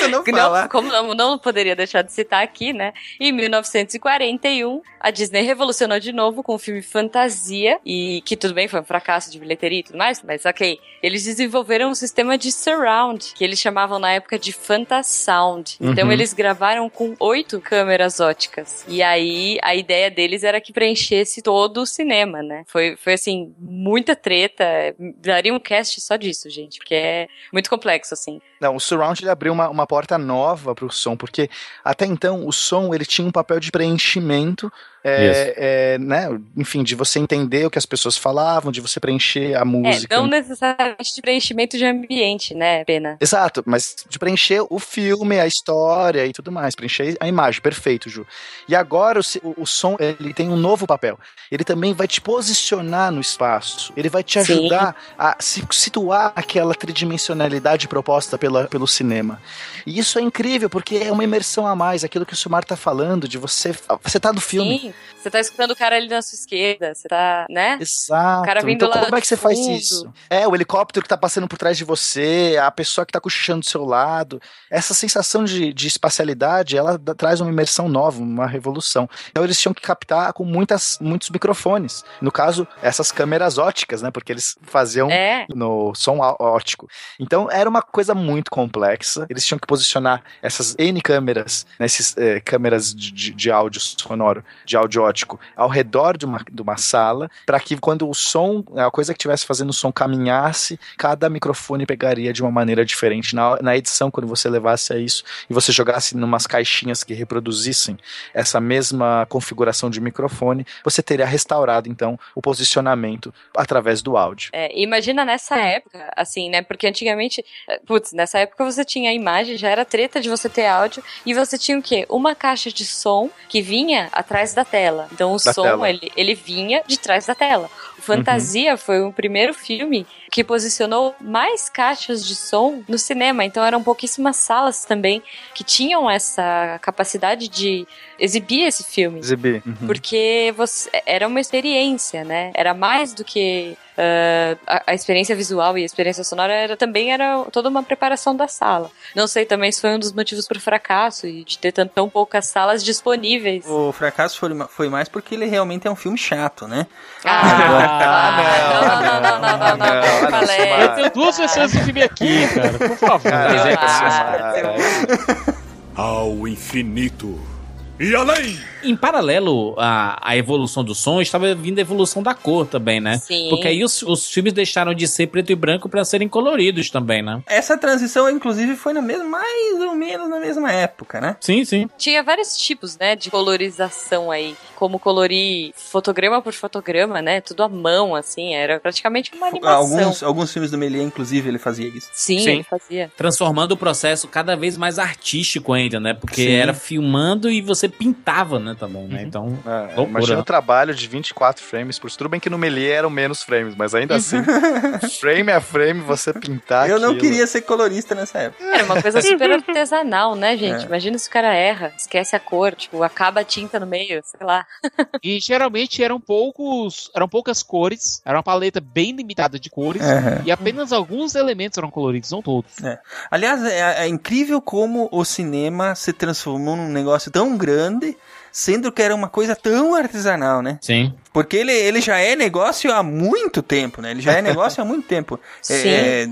Você não fala. não, como não, não poderia deixar de citar aqui, né? Em 1941, a Disney revolucionou de novo com o filme Fantasia, e que tudo bem, foi um fracasso de bilheteria e tudo mais, mas ok. Eles desenvolveram um sistema de surround, que eles chamavam na época de Fantasound. Então Uhum. eles gravaram com oito câmeras óticas. E aí a ideia deles era que preenchesse todo o cinema, né? Foi, foi assim, muita treta. Daria um cast só disso, gente, porque é muito complexo, assim. Não, o surround ele abriu uma, uma porta nova para o som, porque até então o som ele tinha um papel de preenchimento, é, é, né, enfim, de você entender o que as pessoas falavam, de você preencher a música. É, não necessariamente de preenchimento de ambiente, né, Pena? Exato, mas de preencher o filme, a história e tudo mais, preencher a imagem, perfeito, Ju. E agora o, o, o som, ele tem um novo papel. Ele também vai te posicionar no espaço, ele vai te Sim. ajudar a se situar aquela tridimensionalidade proposta pela, pelo cinema. E isso é incrível, porque é uma imersão a mais, aquilo que o Sumar tá falando, de você, você tá no filme. Sim, você tá escutando o cara ali na sua esquerda, você tá, né? Exato. O cara vindo então, lá como é que você faz isso? É, o helicóptero que tá passando por trás de você, a pessoa que tá cochichando do seu lado. Essa sensação de, de espacialidade, ela dá- traz uma imersão nova, uma revolução. Então eles tinham que captar com muitas, muitos microfones. No caso, essas câmeras óticas, né? Porque eles faziam É. no som ó- óptico. Então era uma coisa muito complexa. Eles tinham que posicionar essas N câmeras, nesses eh, câmeras de, de, de áudio sonoro, de áudio ótico, ao redor de uma, de uma sala, para que quando o som, a coisa que estivesse fazendo o som caminhasse, cada microfone pegaria de uma maneira diferente. Na, na edição, quando você levasse a isso e você jogasse numas caixinhas que reproduzissem essa mesma configuração de microfone, você teria restaurado então o posicionamento através do áudio. É, imagina nessa época, assim, né? Porque antigamente, eh, putz, nessa época você tinha a imagem, já era treta de você ter áudio, e você tinha o quê? Uma caixa de som que vinha atrás da tela. Então o Da som, tela. ele, ele vinha de trás da tela. O Fantasia foi o primeiro filme que posicionou mais caixas de som no cinema. Então eram pouquíssimas salas também que tinham essa capacidade de exibir esse filme. Exibir. Uhum. Porque você, era uma experiência, né? Era mais do que Uh, a, a, experiência visual e a experiência sonora era, também era toda uma preparação da sala. Não sei também se foi um dos motivos para o fracasso e de ter tão, tão, poucas salas disponíveis. O fracasso foi, foi mais porque ele realmente é um filme chato, né? Ah, não, não, não, não, não, não, não, Eu tenho duas versões do filme aqui, cara, por favor. Ao infinito e além. Em paralelo à, à evolução do som, estava vindo a evolução da cor também, né? Sim. Porque aí os, os filmes deixaram de ser preto e branco para serem coloridos também, né? Essa transição, inclusive, foi na mesma, mais ou menos na mesma época, né? Sim, sim. Tinha vários tipos, né, de colorização aí. Como colorir fotograma por fotograma, né? Tudo à mão, assim. Era praticamente uma animação. Alguns, alguns filmes do Méliès, inclusive, ele fazia isso. Sim, Sim. ele fazia. Transformando o processo cada vez mais artístico ainda, né? Porque Sim. era filmando e você pintava, né, também, né? Então, É, Loucura. imagina o trabalho de 24 frames por tudo bem que no Melee eram menos frames, mas ainda assim, frame a frame, você pintar Eu não aquilo. queria ser colorista nessa época. Era uma coisa super artesanal, né, gente? É. Imagina se o cara erra, esquece a cor, tipo, acaba a tinta no meio, sei lá. E geralmente eram poucos, eram poucas cores, era uma paleta bem limitada de cores Aham. e apenas alguns elementos eram coloridos, não todos. Aliás, é, é incrível como o cinema se transformou num negócio tão grande, sendo que era uma coisa tão artesanal, né? sim. Porque ele, ele já é negócio há muito tempo, né? Ele já é negócio há muito tempo. Sim. É, é,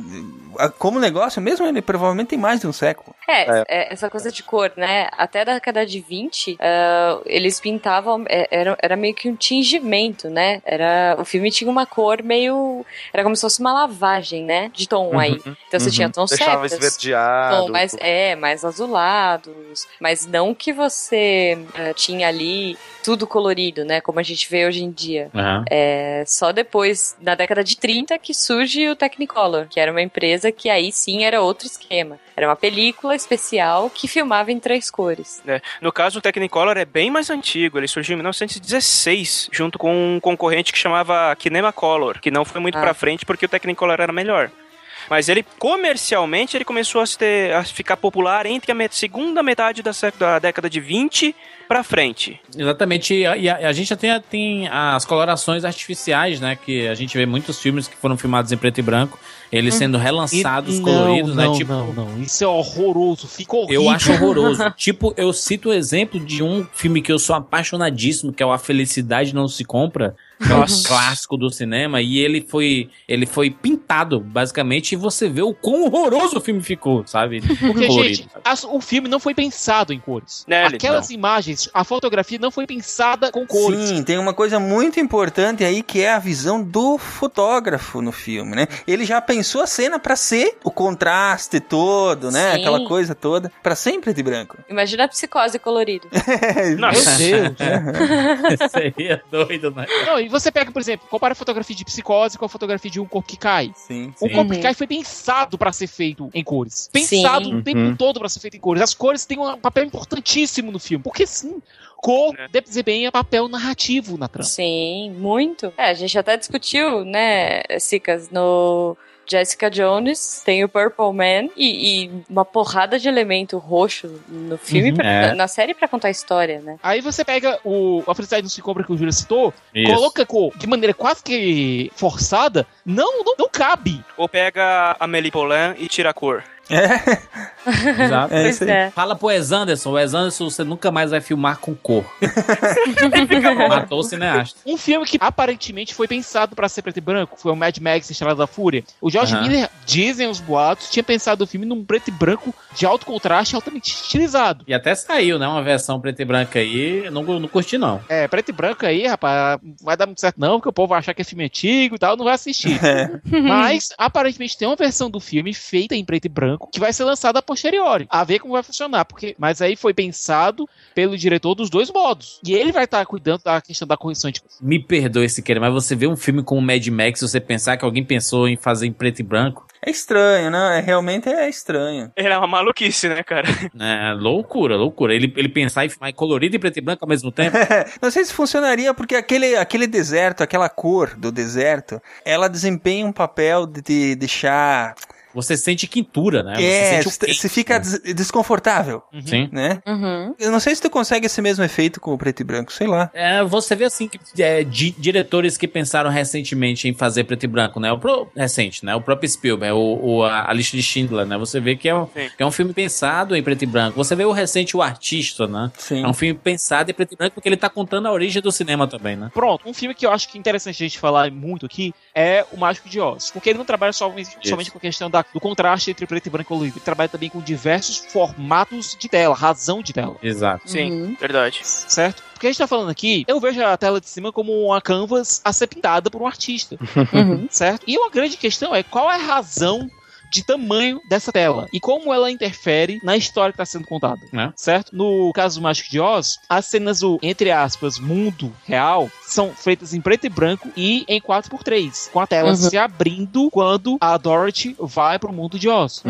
como negócio mesmo, ele provavelmente tem mais de um século. É, é, essa coisa de cor, né? Até a década de 20, ah, eles pintavam, é, era, era meio que um tingimento, né? Era, o filme tinha uma cor meio. Era como se fosse uma lavagem, né? De tom aí. Então você Uhum. tinha tons Deixava septas. esverdeado. Tom mais, é, mais azulados, mas não que você ah, tinha ali tudo colorido, né? Como a gente vê hoje em dia. Aham. É só depois, na década de 30, que surge o Technicolor, que era uma empresa que aí sim era outro esquema. Era uma película especial que filmava em três cores. né? No caso, o Technicolor é bem mais antigo. Ele surgiu em 1916, junto com um concorrente que chamava Kinemacolor, que não foi muito Ah. pra frente porque o Technicolor era melhor. Mas ele, comercialmente, ele começou a, se ter- a ficar popular entre a met- segunda metade da, da década de 20 pra frente. Exatamente, e a, e a- gente já tem, tem as colorações artificiais, né? Que a gente vê muitos filmes que foram filmados em preto e branco, eles sendo relançados, E- coloridos, não, né? Tipo, Não, não, isso é horroroso, fica horrível. Eu acho horroroso. tipo, eu cito o exemplo de um filme que eu sou apaixonadíssimo, que é o A Felicidade Não Se Compra, é um Nossa. clássico do cinema, e ele foi, ele foi pintado, basicamente, e você vê o quão horroroso o filme ficou, sabe? Porque, Colorido. gente, as- o filme não foi pensado em cores. Né, Aquelas imagens, a fotografia não foi pensada com cores. Sim, tem uma coisa muito importante aí que é a visão do fotógrafo no filme, né? Ele já pensou a cena pra ser o contraste todo, né? Sim. Aquela coisa toda, pra ser em preto e branco. Imagina a psicose colorido. Nossa. Meu Deus. Seria doido, né? Não, e você pega, por exemplo, compara a fotografia de psicose com a fotografia de um corpo que cai. Sim, O sim. corpo Uhum. que cai foi pensado pra ser feito em cores. Pensado Sim. o tempo todo pra ser feito em cores. As cores têm um papel importantíssimo no filme. Porque sim, cor É. desempenha papel narrativo na trama. Sim, muito. É, a gente até discutiu, né, Sicas, no Jessica Jones, tem o Purple Man e, e uma porrada de elemento roxo no filme, Uhum, pra- é. na, série pra contar a história, né? Aí você pega o A Felicidade Não Se Compra que o Júlio citou, Isso. coloca cor de maneira quase que forçada, não, não, não cabe. Ou pega a Amélie Poulain e tira a cor. Exato. É pois isso aí. é. Fala pro Wes Anderson, o Wes Anderson você nunca mais vai filmar com cor. Matou o cineasta. Um filme que aparentemente foi pensado pra ser preto e branco foi o Mad Max Estrada da Fúria. O George. Miller, dizem os boatos, tinha pensado o filme num preto e branco de alto contraste altamente estilizado. E até saiu, né? Uma versão preta e branca aí. eu Não, não curti, não. É, preto e branco aí, rapaz, não vai dar muito certo não, porque o povo vai achar que é filme antigo e tal, não vai assistir. Mas, aparentemente, tem uma versão do filme feita em preto e branco que vai ser lançada a posteriori. A ver como vai funcionar. Porque, mas aí foi pensado pelo diretor dos dois modos. E ele vai estar cuidando da questão da correção de. Me perdoe se querer, mas você vê um filme como Mad Max e você pensar que alguém pensou em fazer em preto e branco. É estranho, né? É, realmente é estranho. Era uma maluquice, né, cara? É loucura, loucura. Ele, ele pensar em filmar em colorido e preto e branco ao mesmo tempo. Não sei se funcionaria porque aquele, aquele deserto, aquela cor do deserto, ela desempenha um papel de, de deixar. Você sente quintura, né? é, você você fica des- desconfortável, Sim. né? Uhum. Eu não sei se tu consegue esse mesmo efeito com o preto e branco, sei lá. É, você vê assim que é, di- diretores que pensaram recentemente em fazer preto e branco, né? O pro, recente, né? O próprio Spielberg, o, o- a, a lista de Schindler, né? Você vê que é, um, que é um filme pensado em preto e branco. Você vê o recente O Artista, né? Sim. É um filme pensado em preto e branco porque ele tá contando a origem do cinema também, né? Pronto, um filme que eu acho que é interessante a gente falar muito aqui é O Mágico de Oz. Porque ele não trabalha só, somente com a questão da do contraste entre preto e branco e colorido. Ele trabalha também com diversos formatos de tela, razão de tela. Exato. Sim, verdade. Certo? Porque a gente tá falando aqui, eu vejo a tela de cima como uma canvas a ser pintada por um artista. Certo? E uma grande questão é qual é a razão de tamanho dessa tela e como ela interfere na história que está sendo contada, Né? certo? No caso do Mágico de Oz, as cenas do, entre aspas, mundo real são feitas em preto e branco e em 4x3, com a tela Uhum. se abrindo quando a Dorothy vai pro mundo de Oz.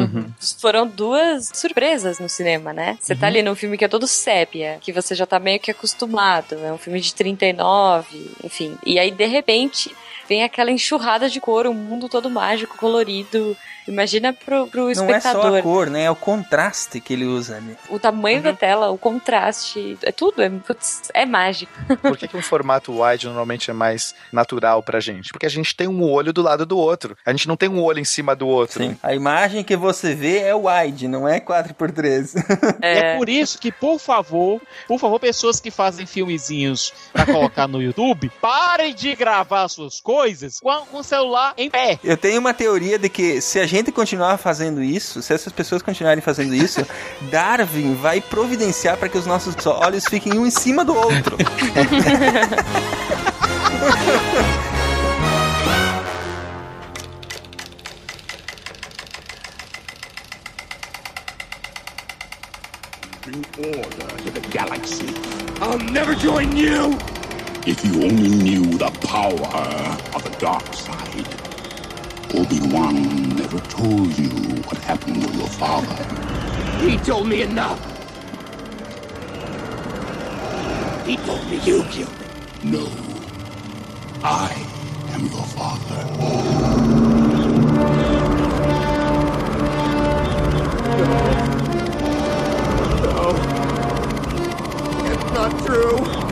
Foram duas surpresas no cinema, né? Você tá ali num filme que é todo sépia, que você já tá meio que acostumado. É um filme de 39, enfim. E aí, de repente, vem aquela enxurrada de cor, um mundo todo mágico, colorido. Imagina pro, pro Não é só espectador. a cor, né? É o contraste que ele usa ali. O tamanho da tela, o contraste, é tudo, é, putz, é mágico. Por que, que um formato wide normalmente é mais natural pra gente? Porque a gente tem um olho do lado do outro. A gente não tem um olho em cima do outro. Sim. A imagem que você vê é wide, não é 4x3. É. por isso que, por favor, por favor, pessoas que fazem filmezinhos pra colocar no YouTube, parem de gravar suas coisas com, com o celular em pé. Eu tenho uma teoria de que se a gente continuar fazendo isso, se essas pessoas continuarem fazendo isso, Darwin vai providenciar para que os nossos olhos fiquem um em cima do outro. Bring order to the galaxy. I'll never join you! If you only knew the power of the dark side. Obi-Wan never told you what happened to your father. He told me enough. He told me you killed him. No. I am your father. No. It's not true.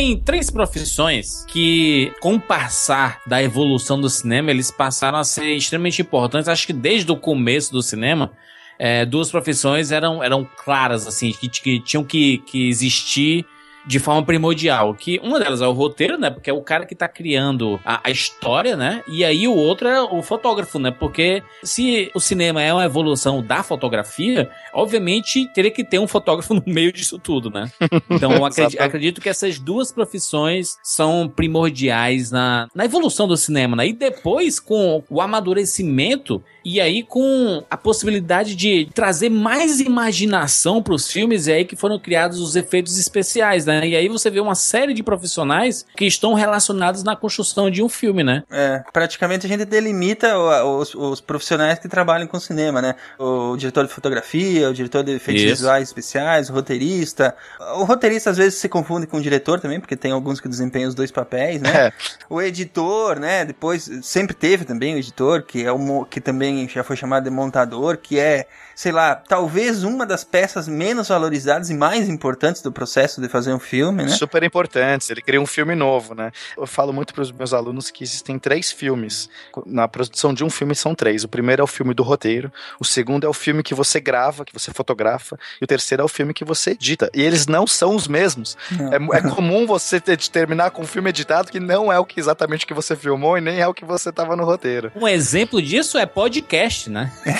Tem três profissões que, com o passar da evolução do cinema, eles passaram a ser extremamente importantes. Acho que desde o começo do cinema, é, duas profissões eram, eram claras, assim, que, que tinham que, que existir de forma primordial. Que uma delas é o roteiro, né? Porque é o cara que tá criando a, a história, né? E aí o outro é o fotógrafo, né? Porque se o cinema é uma evolução da fotografia, obviamente teria que ter um fotógrafo no meio disso tudo, né? Então acredito, acredito que essas duas profissões são primordiais na, na evolução do cinema, né? E depois, com o amadurecimento e aí com a possibilidade de trazer mais imaginação para os filmes, é aí que foram criados os efeitos especiais, né? E aí você vê uma série de profissionais que estão relacionados na construção de um filme, né? É, praticamente a gente delimita os, os profissionais que trabalham com cinema, né? O diretor de fotografia, o diretor de efeitos Isso. visuais especiais, o roteirista. O roteirista às vezes se confunde com o diretor também, porque tem alguns que desempenham os dois papéis, né? É. O editor, né? Depois sempre teve também o editor, que é o que também já foi chamado de montador, que é, sei lá, talvez uma das peças menos valorizadas e mais importantes do processo de fazer um filme, né? Super importantes. Ele cria um filme novo, né? Eu falo muito para os meus alunos que existem três filmes. Na produção de um filme são três. O primeiro é o filme do roteiro, o segundo é o filme que você grava, que você fotografa, e o terceiro é o filme que você edita. E eles não são os mesmos. É, é comum você ter, de terminar com um filme editado que não é o que exatamente que você filmou e nem é o que você tava no roteiro. Um exemplo disso é podcast, né?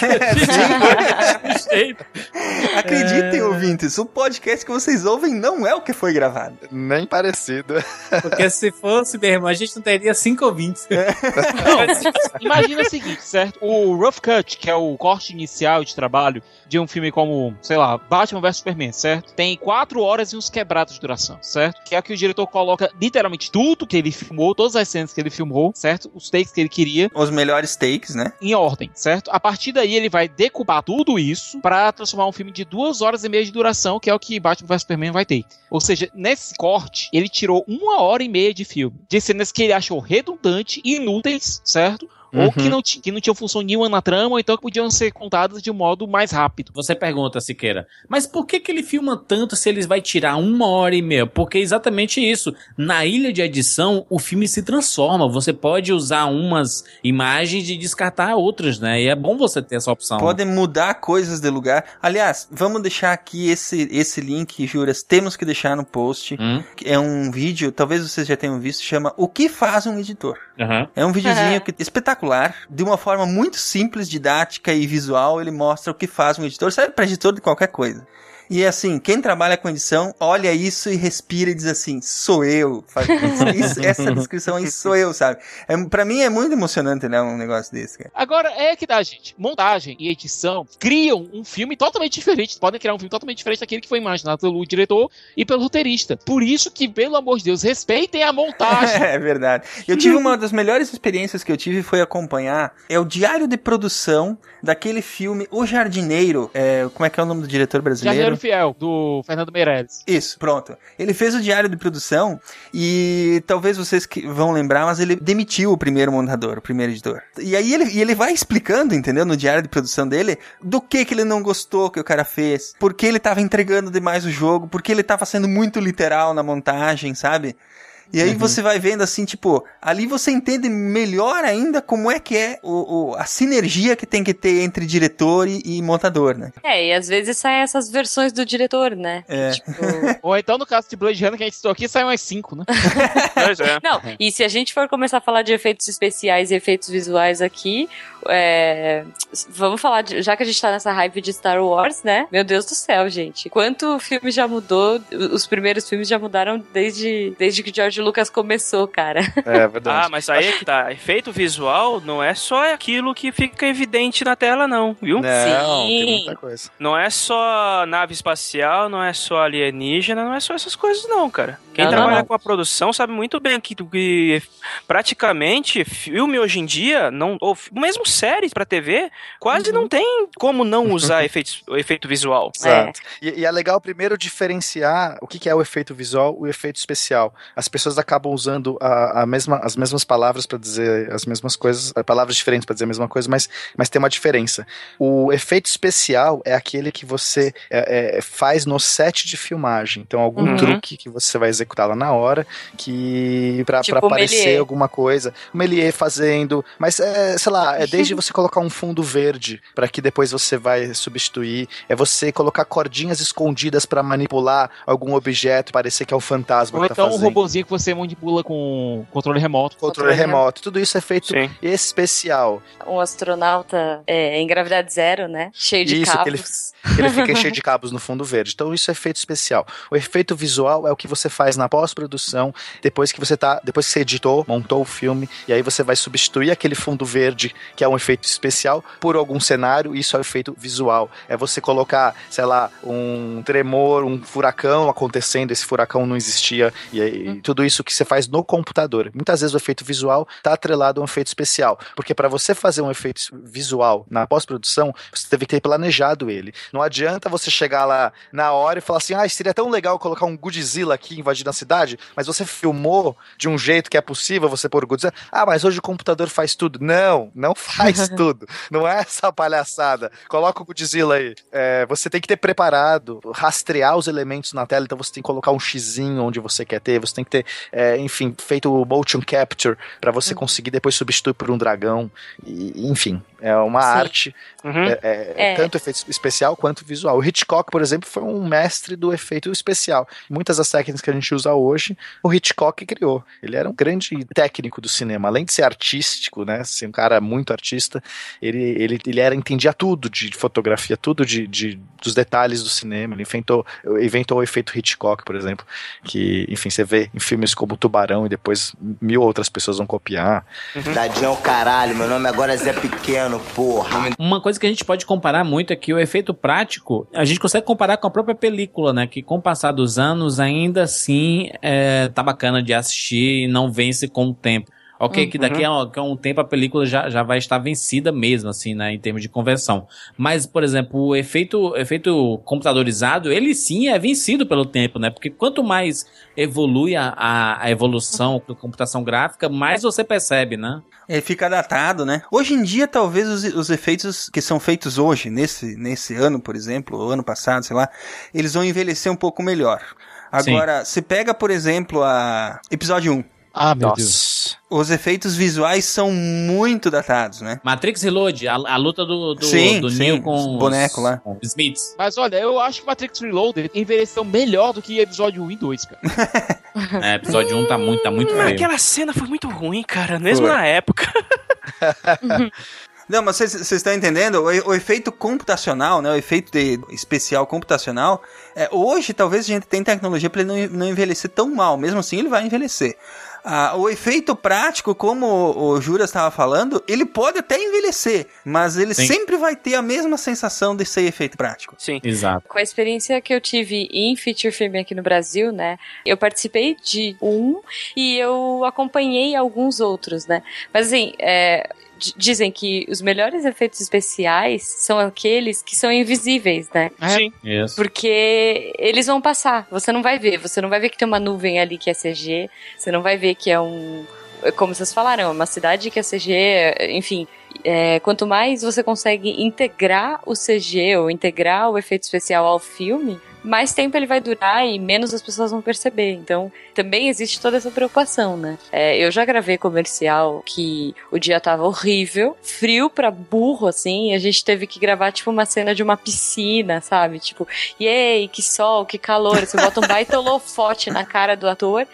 Acreditem, ouvintes, o podcast que vocês ouvem não é o que foi gravado. Nem parecido. Porque se fosse, meu irmão, a gente não teria cinco ouvintes. Não, imagina o seguinte, certo? O rough cut, que é o corte inicial de trabalho de um filme como, sei lá, Batman vs Superman, certo? Tem quatro horas e uns quebrados de duração, certo? Que é que o diretor coloca literalmente tudo que ele filmou, todas as cenas que ele filmou, certo? Os takes que ele queria Os melhores takes, né? em ordem, certo? A partir daí ele vai decupar tudo isso pra transformar um filme de duas horas e meia de duração, que é o que Batman vs Superman vai ter. Ou seja, nesse corte, ele tirou uma hora e meia de filme. De cenas que ele achou redundante, inúteis, certo? Ou Uhum. que não, ti- que não tinham função nenhuma na trama, ou então que podiam ser contadas de um modo mais rápido. Você pergunta, Siqueira, mas por que, que ele filma tanto se eles vai tirar uma hora e meia? Porque é exatamente isso. Na ilha de edição, o filme se transforma. Você pode usar umas imagens e descartar outras, né? E é bom você ter essa opção. Podem mudar coisas de lugar. Aliás, vamos deixar aqui esse, esse link, Juras. Temos que deixar no post. Hum? É um vídeo, talvez vocês já tenham visto, chama O que faz um editor? Aham. É um videozinho que, espetacular, de uma forma muito simples, didática e visual. Ele mostra o que faz um editor. Serve para editor de qualquer coisa. E assim, quem trabalha com edição, olha isso e respira e diz assim, sou eu. Isso, isso- essa descrição aí sou eu, sabe? É, para mim é muito emocionante, né, um negócio desse, cara. Agora, é que dá, gente. Montagem e edição criam um filme totalmente diferente. Podem criar um filme totalmente diferente daquele que foi imaginado pelo diretor e pelo roteirista. Por isso que, pelo amor de Deus, respeitem a montagem. É verdade. Eu tive uma das melhores experiências que eu tive foi acompanhar é o diário de produção daquele filme O Jardineiro. É, como é que é o nome do diretor brasileiro? Jardineiro Fiel, do Fernando Meirelles. Isso, pronto. Ele fez o diário de produção e talvez vocês que vão lembrar, mas ele demitiu o primeiro montador, o primeiro editor. E aí ele, e ele vai explicando, entendeu, no diário de produção dele, do que que ele não gostou que o cara fez, por que ele tava entregando demais o jogo, por que ele tava sendo muito literal na montagem, sabe? E aí você vai vendo assim, tipo, ali você entende melhor ainda como é que é o, o- a sinergia que tem que ter entre diretor e, e montador, né? É, e às vezes saem essas versões do diretor, né? É. Ou então, no caso de Blade Runner, que a gente citou aqui, sai umas cinco, né? Pois é. Não, e se a gente for começar a falar de efeitos especiais e efeitos visuais aqui, é, vamos falar, de, já que a gente tá nessa hype de Star Wars, né? Meu Deus do céu, gente. Quanto o filme já mudou, os primeiros filmes já mudaram desde, desde que George Lucas começou, cara. É verdade. Ah, mas aí é que tá. Efeito visual não é só aquilo que fica evidente na tela, não, viu? Não, Sim. tem muita coisa. Não é só nave espacial, não é só alienígena, não é só essas coisas, não, cara. Quem Não, trabalha não. com a produção sabe muito bem que, que praticamente filme hoje em dia, não, ou mesmo séries pra TV, quase não tem como não usar efeitos, o efeito visual. Exato. E, e é legal primeiro diferenciar o que, que é o efeito visual e o efeito especial. As pessoas acabam usando a, a mesma, as mesmas palavras para dizer as mesmas coisas, eh, palavras diferentes para dizer a mesma coisa, mas, mas tem uma diferença. O efeito especial é aquele que você é, é, faz no set de filmagem. Então, algum Uhum. truque que você vai executar lá na hora, que para Tipo aparecer alguma coisa, o Melier fazendo, mas é, sei lá, é desde você colocar um fundo verde para que depois você vai substituir, é você colocar cordinhas escondidas para manipular algum objeto, parecer que é o fantasma Ou que tá então um robozinho que você manipula com controle remoto. Controle remoto, tudo isso é feito Sim. especial. Um astronauta é, em gravidade zero, né? Cheio de Isso, que ele- cabos. que ele fica cheio de cabos no fundo verde. Então isso é efeito especial. O efeito visual é o que você faz na pós-produção, depois que você tá, depois que você editou, montou o filme, e aí você vai substituir aquele fundo verde, que é um efeito especial, por algum cenário, isso é o efeito visual. É você colocar, sei lá, um tremor, um furacão acontecendo, esse furacão não existia, e aí, tudo isso que você faz no computador. Muitas vezes o efeito visual tá atrelado a um efeito especial, porque para você fazer um efeito visual na pós-produção, você teve que ter planejado ele. Não adianta você chegar lá na hora e falar assim: ah, seria tão legal colocar um Godzilla aqui invadindo a cidade, mas você filmou de um jeito que é possível você pôr o Godzilla. Ah, mas hoje o computador faz tudo. Não, não faz tudo. Não é essa palhaçada. Coloca o Godzilla aí. É, você tem que ter preparado, rastrear os elementos na tela, então você tem que colocar um xizinho onde você quer ter, você tem que ter, é, enfim, feito o motion capture para você conseguir depois substituir por um dragão. E, enfim, é uma Sim. arte Uhum. é, é, É. tanto efeito especial quanto visual. O Hitchcock, por exemplo, foi um mestre do efeito especial. Muitas das técnicas que a gente usa hoje, o Hitchcock criou. Ele era um grande técnico do cinema. Além de ser artístico, né, ser um cara muito artista, ele, ele, ele era, entendia tudo de fotografia, tudo de, de- dos detalhes do cinema. Ele inventou, inventou o efeito Hitchcock, por exemplo, que, enfim, você vê em filmes como Tubarão e depois mil outras pessoas vão copiar. Dadinho é o caralho, meu nome agora é Zé Pequeno, porra. Uma coisa que a gente pode comparar muito é que o efeito prático, a gente consegue comparar com a própria película, né? Que com o passar dos anos, ainda assim, é, tá bacana de assistir e não vence com o tempo. Ok, que daqui Uhum. a, a um tempo a película já, já vai estar vencida mesmo, assim, né, em termos de conversão. Mas, por exemplo, o efeito, efeito computadorizado, ele sim é vencido pelo tempo, né? Porque quanto mais evolui a, a, a evolução da computação gráfica, mais você percebe, né? Ele fica datado, né? Hoje em dia, talvez os, os efeitos que são feitos hoje, nesse, nesse ano, por exemplo, ou ano passado, sei lá, eles vão envelhecer um pouco melhor. Agora, se pega, por exemplo, a episódio 1. Ah, meu Deus. Os efeitos visuais são muito datados, né? Matrix Reload, a, a luta do, do, Sim, do sim, Neo com os os boneco lá. com os Smiths. Mas olha, eu acho que Matrix Reloaded envelheceu melhor do que episódio 1 e 2, cara. É, episódio 1 tá muito, tá muito Mas feio. aquela cena foi muito ruim, cara, mesmo Foi. na época. Não, mas vocês vocês estão entendendo? O, o efeito computacional, né? O efeito de- especial computacional. É, hoje, talvez a gente tenha tecnologia para ele não, não envelhecer tão mal. Mesmo assim, ele vai envelhecer. Ah, o efeito prático, como o, o Jura estava falando, ele pode até envelhecer, mas ele Sim. sempre vai ter a mesma sensação de ser efeito prático. Sim. Exato. Com a experiência que eu tive em feature film aqui no Brasil, né? Eu participei de um e eu acompanhei alguns outros, né? Mas assim, é, dizem que os melhores efeitos especiais são aqueles que são invisíveis, né? Sim. Isso. Porque eles vão passar, você não vai ver, você não vai ver que tem uma nuvem ali que é CG, você não vai ver que é um. Como vocês falaram, é uma cidade que é CG, enfim. é, quanto mais você consegue integrar o CG ou integrar o efeito especial ao filme, mais tempo ele vai durar e menos as pessoas vão perceber. Então, também existe toda essa preocupação, né? É, eu já gravei comercial que o dia tava horrível, frio pra burro, assim, e a gente teve que gravar, tipo, uma cena de uma piscina, sabe? Tipo, Yay, que sol, que calor. Você bota um baita holofote na cara do ator.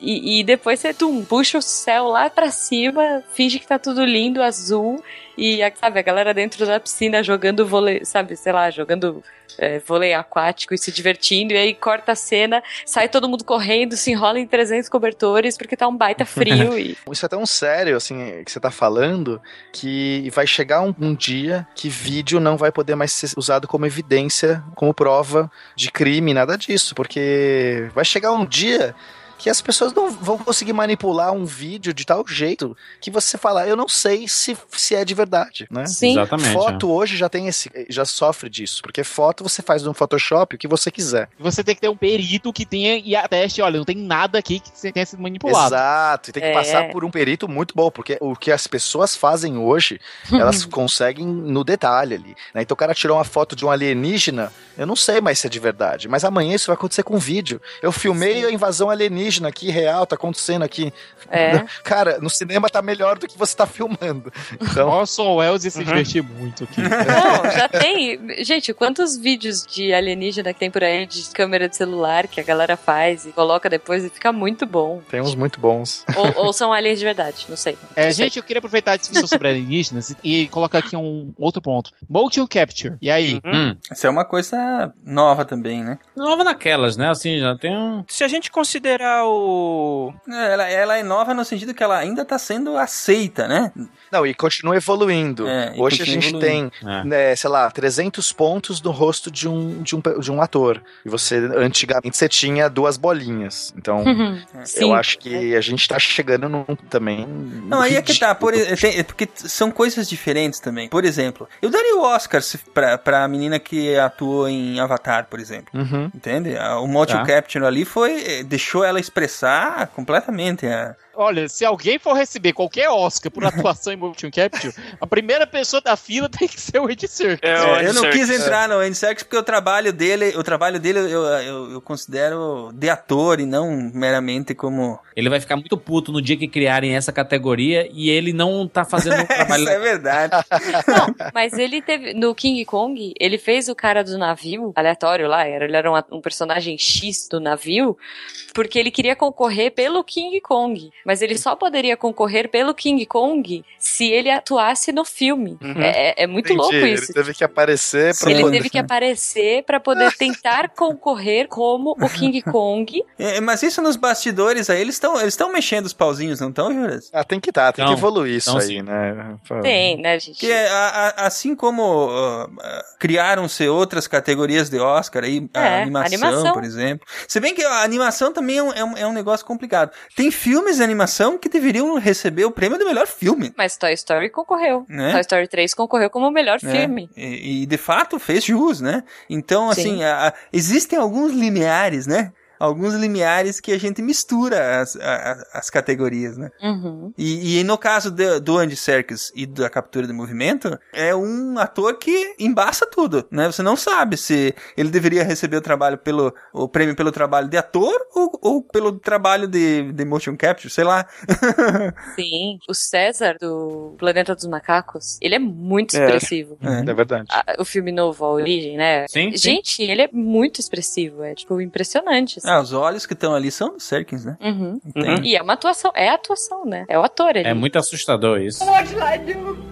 E, e depois você tum, puxa o céu lá pra cima, finge que tá tudo lindo, azul. E sabe, a galera dentro da piscina jogando vôlei, sabe, sei lá, jogando é, vôlei aquático e se divertindo. E aí corta a cena, sai todo mundo correndo, se enrola em 300 cobertores porque tá um baita frio. e Isso é tão sério, assim, que você tá falando, que vai chegar um, um dia que vídeo não vai poder mais ser usado como evidência, como prova de crime, nada disso, porque vai chegar um dia que as pessoas não vão conseguir manipular um vídeo de tal jeito que você fala, eu não sei se, se é de verdade, né? Sim. Exatamente. Foto hoje já tem esse, já sofre disso, porque foto você faz no Photoshop o que você quiser. Você tem que ter um perito que tenha e ateste, olha, não tem nada aqui que tenha sido manipulado. Exato, e tem que É. passar por um perito muito bom, porque o que as pessoas fazem hoje, elas conseguem no detalhe ali. né? Então o cara tirou uma foto de um alienígena, eu não sei mais se é de verdade, mas amanhã isso vai acontecer com vídeo. Eu filmei a invasão alienígena aqui, real, tá acontecendo aqui. É. Cara, no cinema tá melhor do que você tá filmando. Então, Orson Welles ia se Uhum. divertir muito aqui. Não, já tem. Gente, quantos vídeos de alienígena que tem por aí de câmera de celular que a galera faz e coloca depois e fica muito bom. tem uns muito bons. Ou, ou são aliens de verdade, não sei. É, Não sei. gente, eu queria aproveitar a discussão sobre alienígenas e colocar aqui um outro ponto. Motion Capture. E aí? Hum. Isso é uma coisa nova também, né? Nova naquelas, né? Assim, já tem um. Se a gente considerar o. É, Ela, ela é nova no sentido que ela ainda tá sendo aceita, né? Não, e continua evoluindo. É, e Hoje a continua gente evoluindo. tem, É. né, sei lá, 300 pontos no rosto de um, de um, de um ator. E você, antigamente, você tinha duas bolinhas. Então, Sim. eu acho que a gente tá chegando num também. Não, aí é que tá, por, tem- é porque são coisas diferentes também. Por exemplo, eu daria o Oscar se- pra, pra menina que atuou em Avatar, por exemplo. Uhum. Entende? A- O motion Tá. capture ali foi. eh, deixou ela expressar completamente. A... Olha, se alguém for receber qualquer Oscar por atuação em Motion Capture, a primeira pessoa da fila tem que ser o Ed Serkis. É, o É, Andy eu não Serkis. quis entrar no Andy Serkis porque o trabalho dele, o trabalho dele eu, eu, eu considero de ator e não meramente como. Ele vai ficar muito puto no dia que criarem essa categoria e ele não tá fazendo um trabalho. Isso é verdade. Não, mas ele teve. No King Kong, ele fez o cara do navio, aleatório lá, era, ele era um, um personagem X do navio, porque ele queria concorrer pelo King Kong. Mas ele só poderia concorrer pelo King Kong se ele atuasse no filme. Uhum. É, é- é muito Entendi, louco isso. Ele teve que aparecer pra Ele poder- teve que aparecer pra poder tentar concorrer como o King Kong. É, mas isso nos bastidores aí, eles estão eles estão mexendo os pauzinhos, não estão, Juras? Ah, tem que tá, tem Então, que evoluir isso aí, sim. né? Tem, né, gente? Que é, a- a- assim como ah, criaram-se outras categorias de Oscar aí, a É, animação, animação. por exemplo. Se bem que a animação também é um, é um, é um negócio complicado. Tem filmes animação que deveriam receber o prêmio do melhor filme. Mas Toy Story concorreu. Né? Toy Story 3 concorreu como o melhor né? filme. E, e, de fato fez jus, né? Então, assim, Sim. a- a- existem alguns limiares, né? Alguns limiares que a gente mistura as, a- a- as categorias, né? Uhum. E, e no caso de- do Andy Serkis e da captura de movimento, é um ator que embaça tudo, né? Você não sabe se ele deveria receber o trabalho pelo o prêmio pelo trabalho de ator ou, ou pelo trabalho de, de motion capture, sei lá. Sim. O César, do Planeta dos Macacos, ele é muito É. expressivo. É, verdade. A- o filme novo, A Origem, né? Sim, sim. Gente, ele é muito expressivo. É, tipo, impressionante. assim. Ah, os olhos que estão ali são do Serkins, né? Uhum. Entende? E é uma atuação, é a atuação, né? É o ator ele. É muito assustador isso. What I do?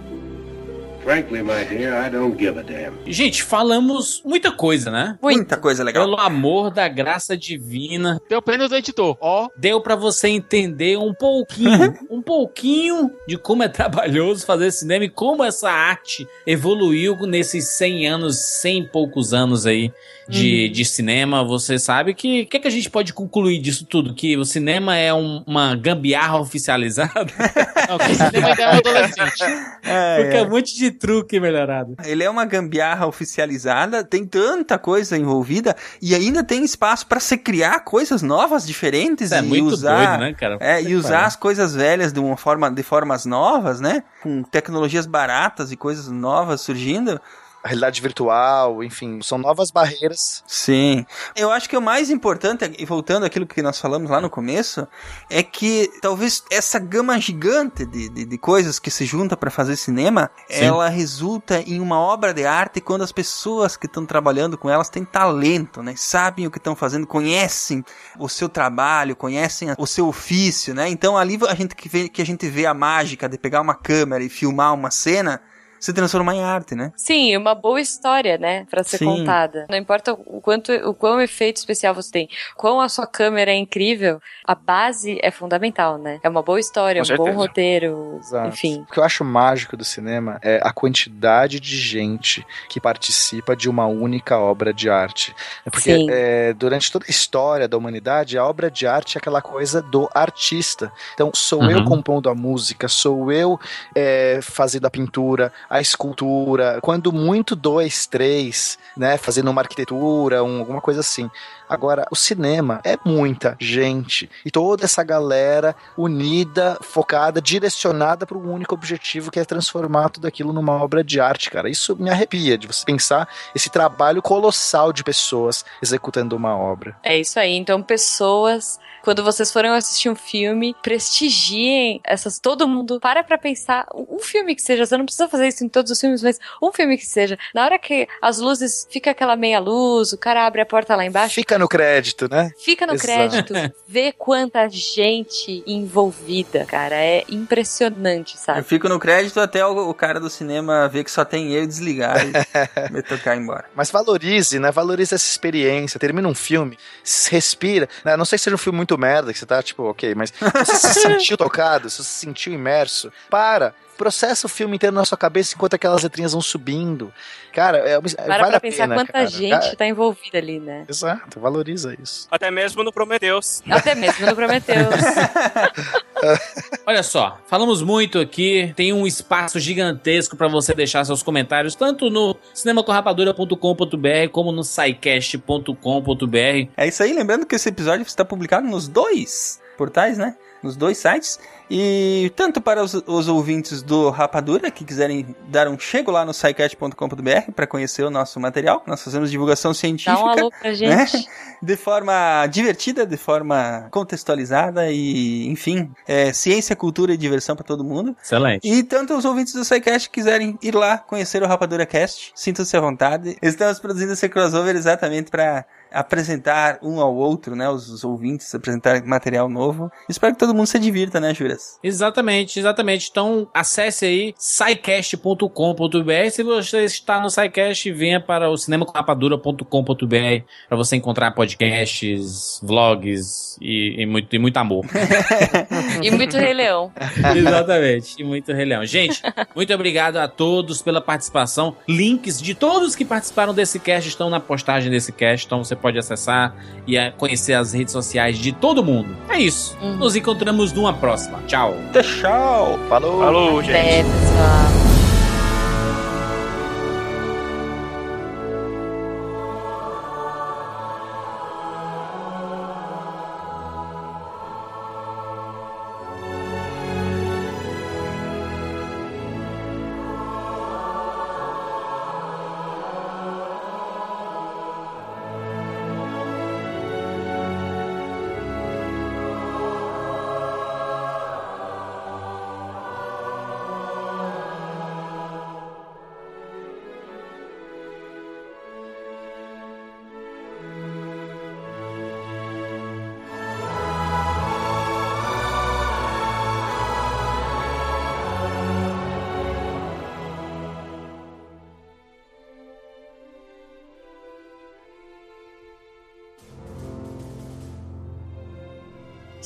Frankly, my dear, I don't give a damn. Gente, falamos muita coisa, né? Muita coisa legal. Pelo amor da graça divina. Deu prêmio do editor. Ó. Deu pra você entender um pouquinho, um pouquinho de como é trabalhoso fazer cinema e como essa arte evoluiu nesses 100 anos, 100 e poucos anos aí de, Uhum. de cinema. Você sabe que o que, que a gente pode concluir disso tudo? Que o cinema é um- uma gambiarra oficializada? Não, que cinema ainda é um adolescente. É, Porque é é. um monte de truque melhorado. Ele é uma gambiarra oficializada, tem tanta coisa envolvida e ainda tem espaço pra se criar coisas novas, diferentes é e muito usar, doido, né, cara? É, e usar as coisas velhas de uma forma de formas novas, né? Com tecnologias baratas e coisas novas surgindo. A realidade virtual, enfim, são novas barreiras. Sim. Eu acho que o mais importante, e voltando àquilo que nós falamos lá no começo, é que talvez essa gama gigante de, de, de coisas que se junta para fazer cinema, Sim. ela resulta em uma obra de arte quando as pessoas que estão trabalhando com elas têm talento, né? Sabem o que estão fazendo, conhecem o seu trabalho, conhecem o seu ofício, né? Então ali a gente que, vê, que a gente vê a mágica de pegar uma câmera e filmar uma cena se transformar em arte, né? Sim, uma boa história, né, Pra ser Sim. contada. Não importa o quanto, o quão efeito especial você tem, quão a sua câmera é incrível, a base é fundamental, né? É uma boa história, Com um bom certeza. roteiro, Exato. enfim. O que eu acho mágico do cinema é a quantidade de gente que participa de uma única obra de arte. É Porque Sim. é, durante toda a história da humanidade, a obra de arte é aquela coisa do artista. Então, sou Uhum. eu compondo a música, sou eu é, fazendo a pintura, a escultura, quando muito dois, três, né, fazendo uma arquitetura, um- alguma coisa assim. Agora, o cinema é muita gente e toda essa galera unida, focada, direcionada para um único objetivo que é transformar tudo aquilo numa obra de arte, cara. Isso me arrepia de você pensar esse trabalho colossal de pessoas executando uma obra. É isso aí. Então, pessoas, quando vocês forem assistir um filme, prestigiem essas. Todo mundo para pra pensar. Um filme que seja, você não precisa fazer isso em todos os filmes, mas um filme que seja. Na hora que as luzes fica aquela meia luz, o cara abre a porta lá embaixo. Fica no crédito, né? Fica no Exato. crédito, vê quanta gente envolvida, cara. É impressionante, Eu sabe? fico no crédito até o, o cara do cinema ver que só tem eu desligar e me tocar embora. Mas valorize, né? Valorize essa experiência. Termina um filme, respira. né? Não sei se seja um filme muito merda, que você tá tipo, ok, mas você se sentiu tocado, se você se sentiu imerso, para. Processa o filme inteiro na sua cabeça enquanto aquelas letrinhas vão subindo. Cara, é, Para vale pra a pensar pena, quanta cara. gente Cara, tá envolvida ali, né? Exato, valoriza isso. Até mesmo no Prometheus. Até mesmo no Prometheus. Olha só, falamos muito aqui. Tem um espaço gigantesco pra você deixar seus comentários, tanto no cinemacorrapadura.com.br como no scicast.com.br. É isso aí, lembrando que esse episódio está publicado nos dois portais, né? Nos dois sites. E tanto para os, os ouvintes do Rapadura que quiserem dar um chego lá no site.com.br para conhecer o nosso material, nós fazemos divulgação científica. Dá um alô pra né? gente. De forma divertida, de forma contextualizada e, enfim, é, ciência, cultura e diversão para todo mundo. Excelente. E tanto os ouvintes do SciCast quiserem ir lá conhecer o Rapadura Cast, sintam-se à vontade. Estamos produzindo esse crossover exatamente para apresentar um ao outro, né? Os, os ouvintes, apresentar material novo. Espero que todo mundo se divirta, né, Juras? Exatamente, exatamente. Então acesse aí scicast.com.br. Se você está no SciCast, venha para o cinemacorrapadura.com.br para você encontrar podcasts, vlogs e, e muito, e muito amor. E muito Rei Leão. Exatamente, e muito Rei Leão. Gente, muito obrigado a todos pela participação. Links de todos que participaram desse cast estão na postagem desse cast, então você pode acessar e é, conhecer as redes sociais de todo mundo. É isso. Nos encontramos numa próxima. Tchau. Tchau. Falou. Falou, gente. Até, pessoal.